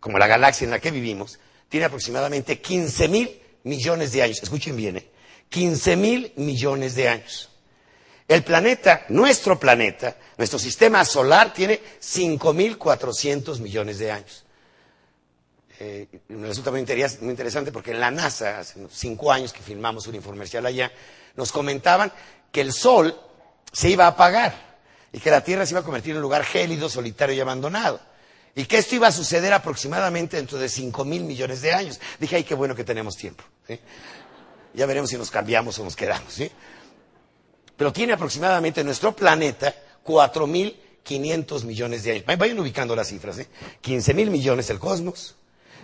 como la galaxia en la que vivimos, tiene aproximadamente 15.000 millones de años. Escuchen bien, ¿eh? 15.000 millones de años. El planeta, nuestro planeta, nuestro sistema solar tiene 5.400 millones de años. Eh, me resulta muy, interesante porque en la NASA, hace cinco años que filmamos un informercial allá, nos comentaban que el Sol se iba a apagar y que la Tierra se iba a convertir en un lugar gélido, solitario y abandonado. Y que esto iba a suceder aproximadamente dentro de cinco mil millones de años. Dije, ay, qué bueno que tenemos tiempo. Ya veremos si nos cambiamos o nos quedamos. pero tiene aproximadamente nuestro planeta 4.500 millones de años. Vayan ubicando las cifras. ¿eh? 15.000 millones el cosmos,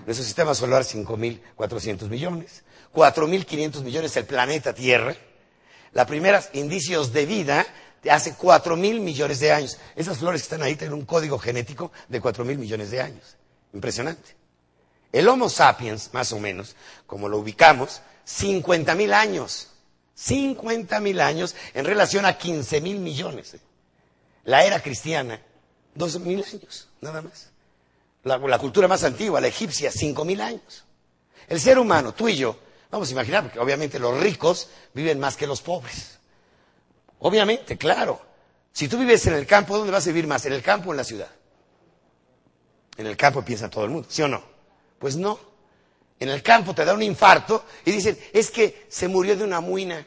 nuestro sistema solar 5.400 millones, 4.500 millones el planeta Tierra. Los primeros indicios de vida de hace 4.000 millones de años. Esas flores que están ahí tienen un código genético de 4.000 millones de años. Impresionante. El Homo sapiens, más o menos, como lo ubicamos, 50.000 años. 50 mil años en relación a 15 mil millones. La era cristiana, dos mil años, nada más. La, la, cultura más antigua, la egipcia, cinco mil años. El ser humano, tú y yo, vamos a imaginar, porque obviamente los ricos viven más que los pobres. Obviamente, claro. Si tú vives en el campo, ¿dónde vas a vivir más? ¿En el campo o en la ciudad? En el campo piensa todo el mundo, ¿sí o no? Pues no. En el campo te da un infarto y dicen, es que se murió de una muina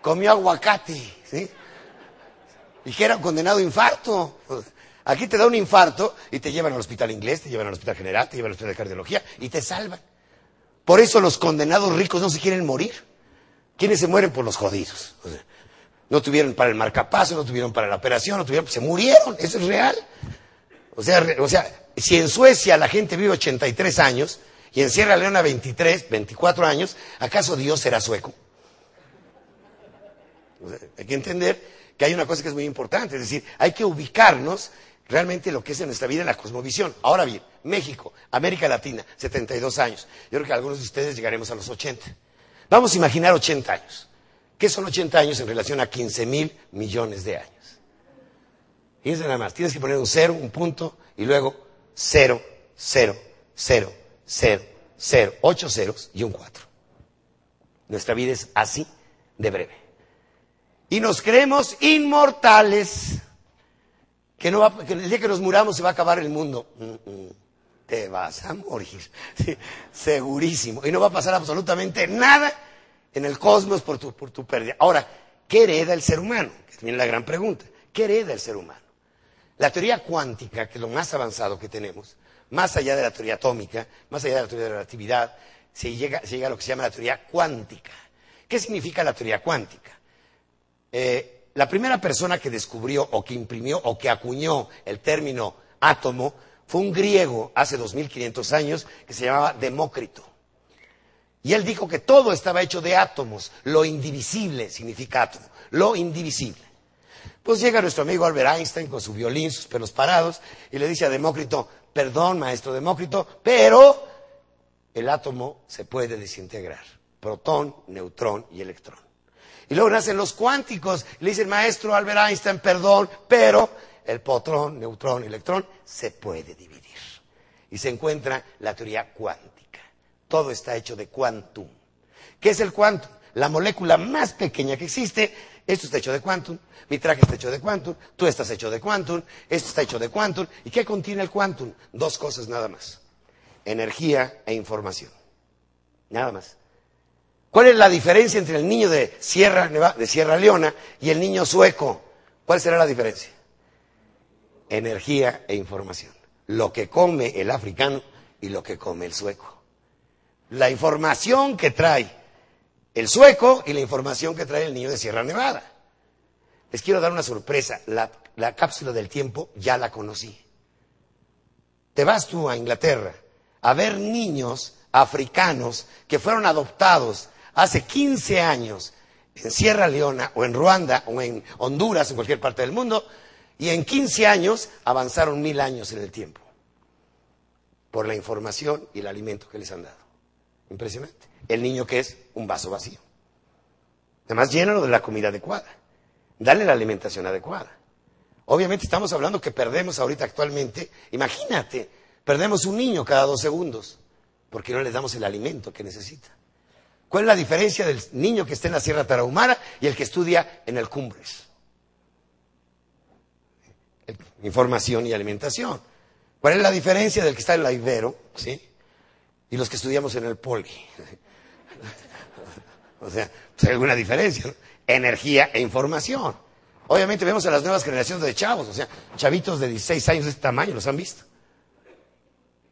comió aguacate, ¿sí? Y que era condenado a infarto. Aquí te da un infarto y te llevan al hospital inglés, te llevan al hospital general, te llevan al hospital de cardiología y te salvan. Por eso los condenados ricos no se quieren morir. ¿Quiénes se mueren? Por los jodidos. no tuvieron para el marcapaso, no tuvieron para la operación, no tuvieron, se murieron, eso es real. O sea, o sea, si en Suecia la gente vive 83 años y en Sierra Leona 23, 24 años, ¿acaso Dios será sueco? hay que entender que hay una cosa que es muy importante, es decir, hay que ubicarnos realmente lo que es en nuestra vida en la cosmovisión. Ahora bien, México, América Latina, 72 años. Yo creo que algunos de ustedes llegaremos a los 80. Vamos a imaginar 80 años. ¿Qué son 80 años en relación a 15 mil millones de años? Fíjense nada más, tienes que poner un cero, un punto, y luego cero, cero, cero, cero, cero, ocho ceros y un cuatro. Nuestra vida es así de breve y nos creemos inmortales. Que, no va, que el día que nos muramos se va a acabar el mundo. Mm, mm, te vas a morir, segurísimo. Y no va a pasar absolutamente nada en el cosmos por tu, por tu pérdida. Ahora, ¿qué hereda el ser humano? Que es la gran pregunta. ¿Qué hereda el ser humano? La teoría cuántica, que es lo más avanzado que tenemos, más allá de la teoría atómica, más allá de la teoría de la relatividad, se llega, se llega a lo que se llama la teoría cuántica. ¿Qué significa la teoría cuántica? Eh, la primera persona que descubrió o que imprimió o que acuñó el término átomo fue un griego hace 2500 años que se llamaba Demócrito. Y él dijo que todo estaba hecho de átomos. Lo indivisible significa átomo. Lo indivisible. Pues llega nuestro amigo Albert Einstein con su violín, sus pelos parados, y le dice a Demócrito, perdón, maestro Demócrito, pero el átomo se puede desintegrar. Protón, neutrón y electrón. Y luego nacen los cuánticos. Le dicen, maestro Albert Einstein, perdón, pero el potrón, neutrón, electrón se puede dividir. Y se encuentra la teoría cuántica. Todo está hecho de quantum. ¿Qué es el quantum? La molécula más pequeña que existe. Esto está hecho de quantum, mi traje está hecho de quantum, tú estás hecho de quantum, esto está hecho de quantum. ¿Y qué contiene el quantum? Dos cosas nada más. Energía e información. Nada más. ¿Cuál es la diferencia entre el niño de Sierra, de Sierra Leona y el niño sueco? ¿Cuál será la diferencia? Energía e información. Lo que come el africano y lo que come el sueco. la información que trae el sueco y la información que trae el niño de Sierra Nevada. Les quiero dar una sorpresa. La, la cápsula del tiempo ya la conocí. Te vas tú a Inglaterra a ver niños africanos que fueron adoptados hace 15 años en Sierra Leona o en Ruanda o en Honduras, en cualquier parte del mundo, y en 15 años avanzaron mil años en el tiempo por la información y el alimento que les han dado. Impresionante. El niño que es un vaso vacío. Además, llénalo de la comida adecuada. Dale la alimentación adecuada. Obviamente estamos hablando que perdemos ahorita actualmente, imagínate, perdemos un niño cada dos segundos porque no le damos el alimento que necesita. ¿Cuál es la diferencia del niño que está en la Sierra Tarahumara y el que estudia en el Cumbres? Información y alimentación. ¿Cuál es la diferencia del que está en la Ibero ¿sí? y los que estudiamos en el Poli? o sea, pues hay alguna diferencia. ¿no? Energía e información. Obviamente vemos a las nuevas generaciones de chavos, o sea, chavitos de 16 años de este tamaño, ¿los han visto?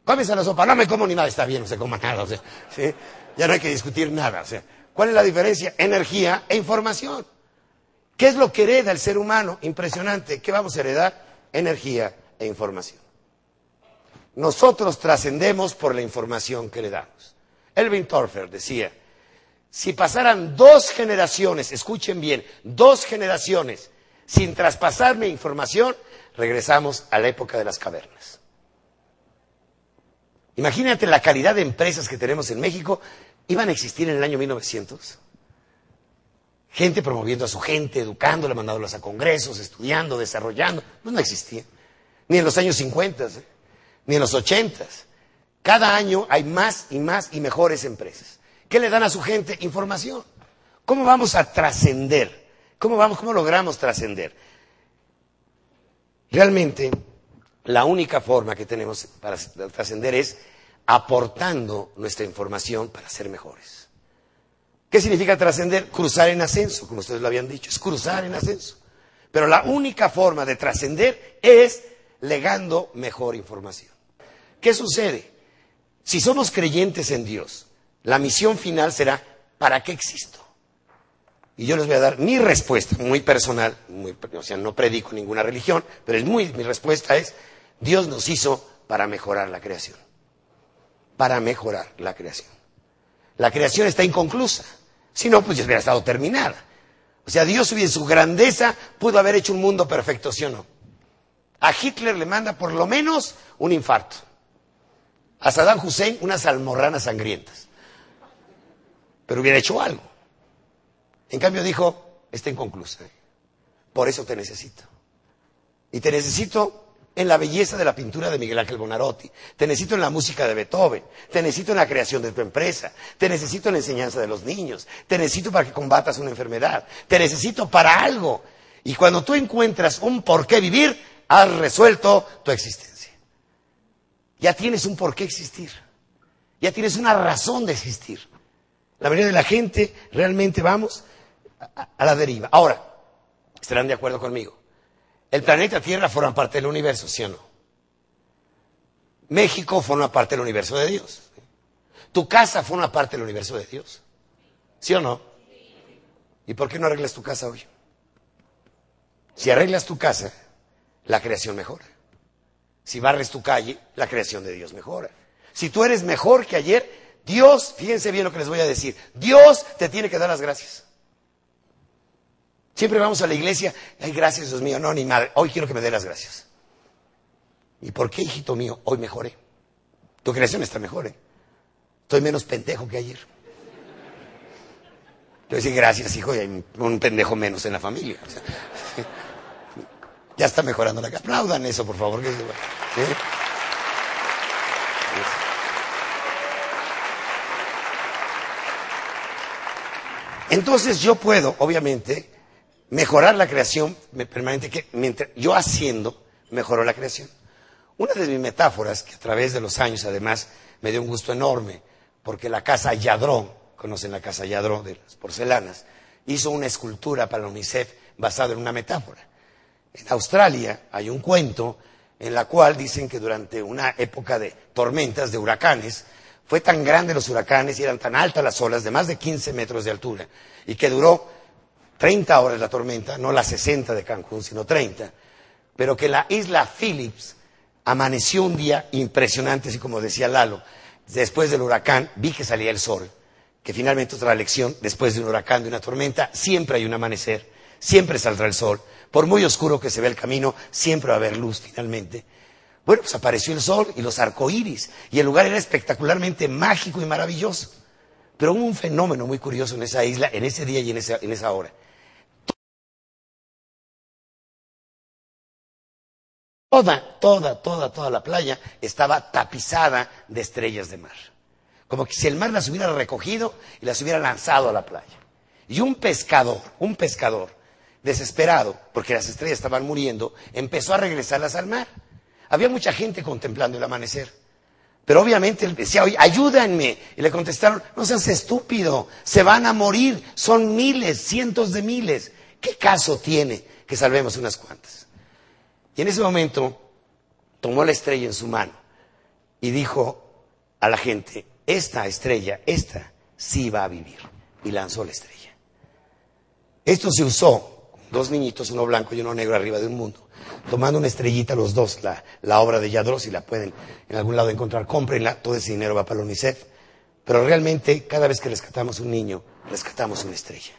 Comes a la sopa, no me como ni nada, está bien, no se coma nada, o sea, ¿sí? ya no hay que discutir nada. O sea, ¿cuál es la diferencia? Energía e información. ¿Qué es lo que hereda el ser humano? Impresionante. ¿Qué vamos a heredar? Energía e información. Nosotros trascendemos por la información que le damos. Elvin Torfer decía, si pasaran dos generaciones, escuchen bien, dos generaciones sin traspasarme información, regresamos a la época de las cavernas. Imagínate la calidad de empresas que tenemos en México, iban a existir en el año 1900. Gente promoviendo a su gente, educándola, mandándolas a congresos, estudiando, desarrollando. No, no existía. Ni en los años 50, ¿eh? ni en los 80. Cada año hay más y más y mejores empresas. ¿Qué le dan a su gente? Información. ¿Cómo vamos a trascender? ¿Cómo vamos, cómo logramos trascender? Realmente, la única forma que tenemos para trascender es aportando nuestra información para ser mejores. ¿Qué significa trascender? Cruzar en ascenso, como ustedes lo habían dicho, es cruzar en ascenso. Pero la única forma de trascender es legando mejor información. ¿Qué sucede? Si somos creyentes en Dios, la misión final será, ¿para qué existo? Y yo les voy a dar mi respuesta, muy personal, o sea, no predico ninguna religión, pero es muy, mi respuesta es, Dios nos hizo para mejorar la creación. Para mejorar la creación. La creación está inconclusa. Si no, pues ya hubiera estado terminada. O sea, Dios en su grandeza pudo haber hecho un mundo perfecto, ¿sí o no? A Hitler le manda por lo menos un infarto. A Saddam Hussein unas almorranas sangrientas. Pero hubiera hecho algo. En cambio dijo, está inconclusa. Por eso te necesito. Y te necesito en la belleza de la pintura de Miguel Ángel Bonarotti, te necesito en la música de Beethoven, te necesito en la creación de tu empresa, te necesito en la enseñanza de los niños, te necesito para que combatas una enfermedad, te necesito para algo. Y cuando tú encuentras un por qué vivir, has resuelto tu existencia. Ya tienes un por qué existir, ya tienes una razón de existir. La mayoría de la gente realmente vamos a, a la deriva. Ahora, estarán de acuerdo conmigo. El planeta Tierra forma parte del universo, ¿sí o no? México forma parte del universo de Dios. Tu casa forma parte del universo de Dios. ¿Sí o no? ¿Y por qué no arreglas tu casa hoy? Si arreglas tu casa, la creación mejora. Si barres tu calle, la creación de Dios mejora. Si tú eres mejor que ayer, Dios, fíjense bien lo que les voy a decir, Dios te tiene que dar las gracias. Siempre vamos a la iglesia, ay, gracias Dios mío, no, ni madre, hoy quiero que me dé las gracias. ¿Y por qué, hijito mío? Hoy mejoré. Tu creación está mejor, ¿eh? Estoy menos pendejo que ayer. Yo decía, gracias, hijo, y hay un pendejo menos en la familia. Ya está mejorando la. Aplaudan eso, por favor. Que, ¿sí? Entonces yo puedo, obviamente, mejorar la creación permanente que mientras yo haciendo mejoró la creación. Una de mis metáforas, que a través de los años además me dio un gusto enorme, porque la casa Yadrón, conocen la casa Yadrón de las porcelanas, hizo una escultura para la UNICEF basada en una metáfora. En Australia hay un cuento en la cual dicen que durante una época de tormentas, de huracanes, Fue tan grande los huracanes y eran tan altas las olas, de más de 15 metros de altura, y que duró 30 horas la tormenta, no las 60 de Cancún, sino 30, pero que la isla Phillips amaneció un día impresionante, así como decía Lalo, después del huracán vi que salía el sol, que finalmente otra lección, después de un huracán, de una tormenta, siempre hay un amanecer, siempre saldrá el sol, por muy oscuro que se vea el camino, siempre va a haber luz finalmente. Bueno, pues apareció el sol y los arcoíris, y el lugar era espectacularmente mágico y maravilloso. Pero hubo un fenómeno muy curioso en esa isla, en ese día y en esa, en esa hora. Toda, toda, toda, toda la playa estaba tapizada de estrellas de mar. Como que si el mar las hubiera recogido y las hubiera lanzado a la playa. Y un pescador, un pescador, desesperado, porque las estrellas estaban muriendo, empezó a regresarlas al mar. Había mucha gente contemplando el amanecer. Pero obviamente él decía, oye, ayúdenme. Y le contestaron, no seas estúpido, se van a morir, son miles, cientos de miles. ¿Qué caso tiene que salvemos unas cuantas? Y en ese momento tomó la estrella en su mano y dijo a la gente, esta estrella, esta sí va a vivir. Y lanzó la estrella. Esto se usó, dos niñitos, uno blanco y uno negro arriba de un mundo tomando una estrellita los dos, la, obra de Yadros, si la pueden en algún lado encontrar, cómprenla, todo ese dinero va para la UNICEF. Pero realmente, cada vez que rescatamos un niño, rescatamos una estrella.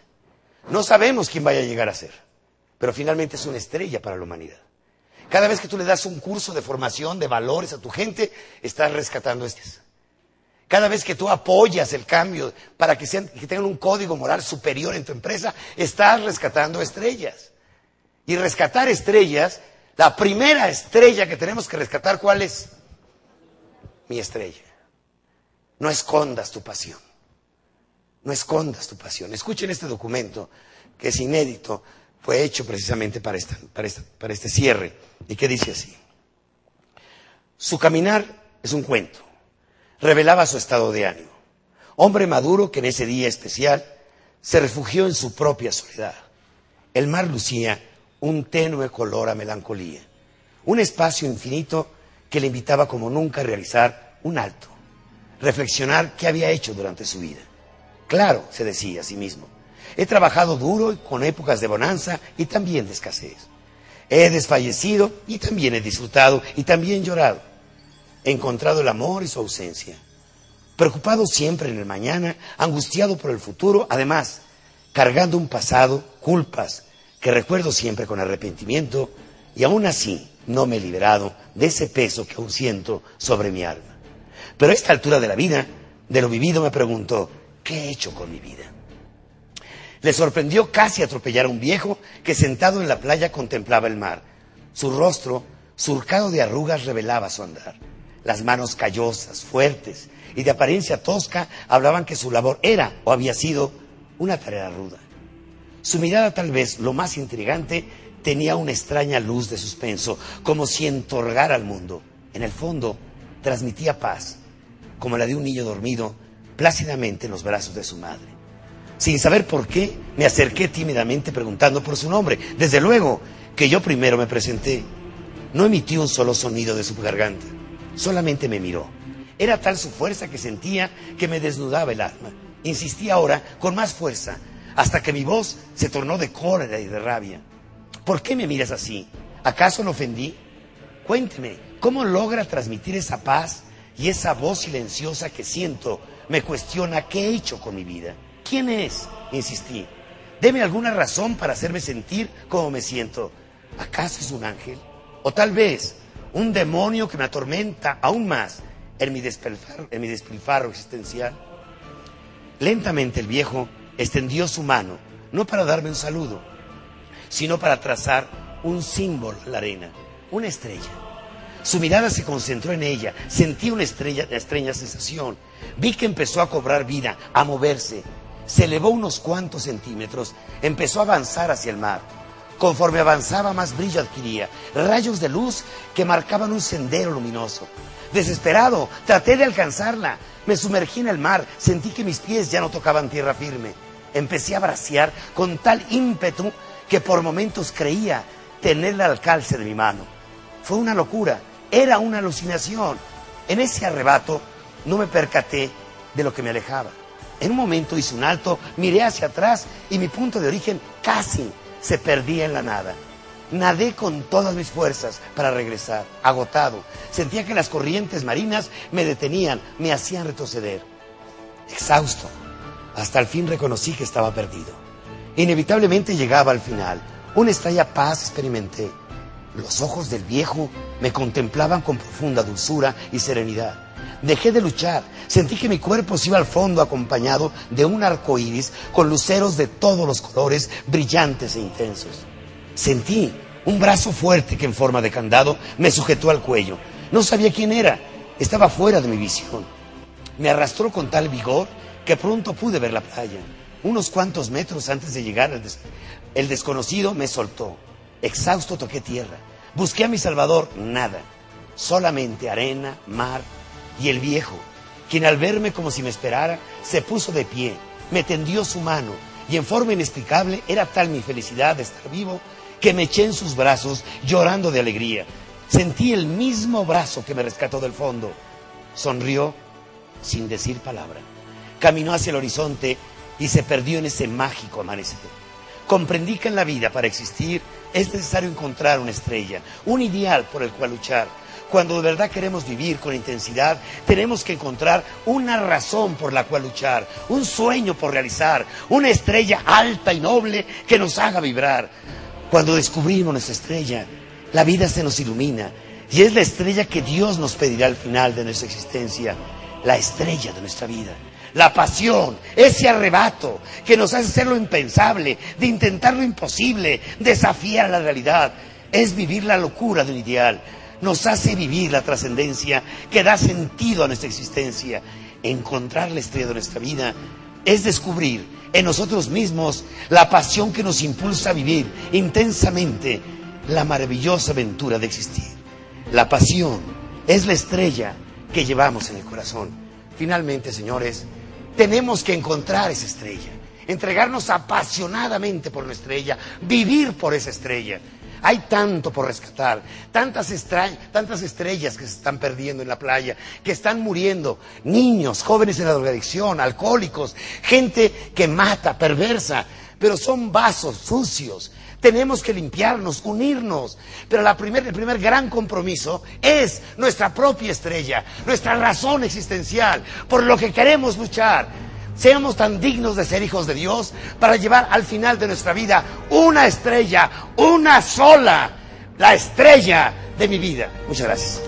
No sabemos quién vaya a llegar a ser, pero finalmente es una estrella para la humanidad. Cada vez que tú le das un curso de formación, de valores a tu gente, estás rescatando estrellas. Cada vez que tú apoyas el cambio para que, que tengan un código moral superior en tu empresa, estás rescatando estrellas. Y rescatar estrellas, la primera estrella que tenemos que rescatar, ¿cuál es? Mi estrella. No escondas tu pasión. No escondas tu pasión. Escuchen este documento que es inédito, fue hecho precisamente para, para, para este cierre y que dice así. Su caminar es un cuento. Revelaba su estado de ánimo. Hombre maduro que en ese día especial se refugió en su propia soledad. El mar lucía un tenue color a melancolía, un espacio infinito que le invitaba como nunca a realizar un alto, reflexionar qué había hecho durante su vida. Claro, se decía a sí mismo, he trabajado duro y con épocas de bonanza y también de escasez. He desfallecido y también he disfrutado y también llorado. He encontrado el amor y su ausencia. Preocupado siempre en el mañana, angustiado por el futuro, además, cargando un pasado, culpas, que recuerdo siempre con arrepentimiento y aún así no me he liberado de ese peso que aún siento sobre mi alma. Pero a esta altura de la vida, de lo vivido, me pregunto, ¿qué he hecho con mi vida? Le sorprendió casi atropellar a un viejo que sentado en la playa contemplaba el mar. Su rostro, surcado de arrugas, revelaba su andar. Las manos callosas, fuertes y de apariencia tosca hablaban que su labor era o había sido una tarea ruda. Su mirada tal vez, lo más intrigante, tenía una extraña luz de suspenso, como si entorgara al mundo. En el fondo, transmitía paz, como la de un niño dormido plácidamente en los brazos de su madre. Sin saber por qué, me acerqué tímidamente preguntando por su nombre. Desde luego que yo primero me presenté. No emitió un solo sonido de su garganta, solamente me miró. Era tal su fuerza que sentía que me desnudaba el alma. Insistí ahora con más fuerza, hasta que mi voz se tornó de cólera y de rabia. ¿Por qué me miras así? ¿Acaso lo ofendí? Cuénteme, ¿cómo logra transmitir esa paz y esa voz silenciosa que siento me cuestiona qué he hecho con mi vida? ¿Quién es? Insistí. Deme alguna razón para hacerme sentir como me siento. ¿Acaso es un ángel? O tal vez un demonio que me atormenta aún más en mi, despilfarro existencial. Lentamente el viejo extendió su mano, no para darme un saludo, sino para trazar un símbolo en la arena, una estrella. Su mirada se concentró en ella, sentí una estrella, extraña sensación. Vi que empezó a cobrar vida, a moverse. Se elevó unos cuantos centímetros, empezó a avanzar hacia el mar. Conforme avanzaba, más brillo adquiría, rayos de luz que marcaban un sendero luminoso. Desesperado, traté de alcanzarla. Me sumergí en el mar, sentí que mis pies ya no tocaban tierra firme empecé a bracear con tal ímpetu que por momentos creía tenerla al calce de mi mano. Fue una locura, era una alucinación. En ese arrebato no me percaté de lo que me alejaba. En un momento hice un alto, miré hacia atrás y mi punto de origen casi se perdía en la nada. Nadé con todas mis fuerzas para regresar, agotado. Sentía que las corrientes marinas me detenían, me hacían retroceder. Exhausto, hasta el fin reconocí que estaba perdido. Inevitablemente llegaba al final. Una extraña paz experimenté. Los ojos del viejo me contemplaban con profunda dulzura y serenidad. Dejé de luchar. Sentí que mi cuerpo se iba al fondo acompañado de un arco iris con luceros de todos los colores brillantes e intensos. Sentí un brazo fuerte que en forma de candado me sujetó al cuello. No sabía quién era. Estaba fuera de mi visión. Me arrastró con tal vigor que pronto pude ver la playa. Unos cuantos metros antes de llegar, el, el desconocido me soltó. Exhausto toqué tierra. Busqué a mi Salvador, nada. Solamente arena, mar, y el viejo, quien al verme como si me esperara, se puso de pie, me tendió su mano, y en forma inexplicable era tal mi felicidad de estar vivo que me eché en sus brazos llorando de alegría. Sentí el mismo brazo que me rescató del fondo. Sonrió sin decir palabra. Caminó hacia el horizonte y se perdió en ese mágico amanecer. Comprendí que en la vida, para existir, es necesario encontrar una estrella, un ideal por el cual luchar, cuando de verdad queremos vivir con intensidad, tenemos que encontrar una razón por la cual luchar, un sueño por realizar, una estrella alta y noble que nos haga vibrar. Cuando descubrimos nuestra estrella, la vida se nos ilumina y es la estrella que Dios nos pedirá al final de nuestra existencia, la estrella de nuestra vida. La pasión, ese arrebato que nos hace hacer lo impensable, de intentar lo imposible, desafiar la realidad, es vivir la locura de un ideal nos hace vivir la trascendencia que da sentido a nuestra existencia. Encontrar la estrella de nuestra vida es descubrir en nosotros mismos la pasión que nos impulsa a vivir intensamente la maravillosa aventura de existir. La pasión es la estrella que llevamos en el corazón. Finalmente, señores, tenemos que encontrar esa estrella, entregarnos apasionadamente por nuestra estrella, vivir por esa estrella. Hay tanto por rescatar, tantas, estrellas que se están perdiendo en la playa, que están muriendo, niños, jóvenes en la drogadicción, alcohólicos, gente que mata, perversa, pero son vasos sucios. Tenemos que limpiarnos, unirnos. Pero la primer, el primer gran compromiso es nuestra propia estrella, nuestra razón existencial, por lo que queremos luchar seamos tan dignos de ser hijos de Dios para llevar al final de nuestra vida una estrella, una sola, la estrella de mi vida. Muchas gracias.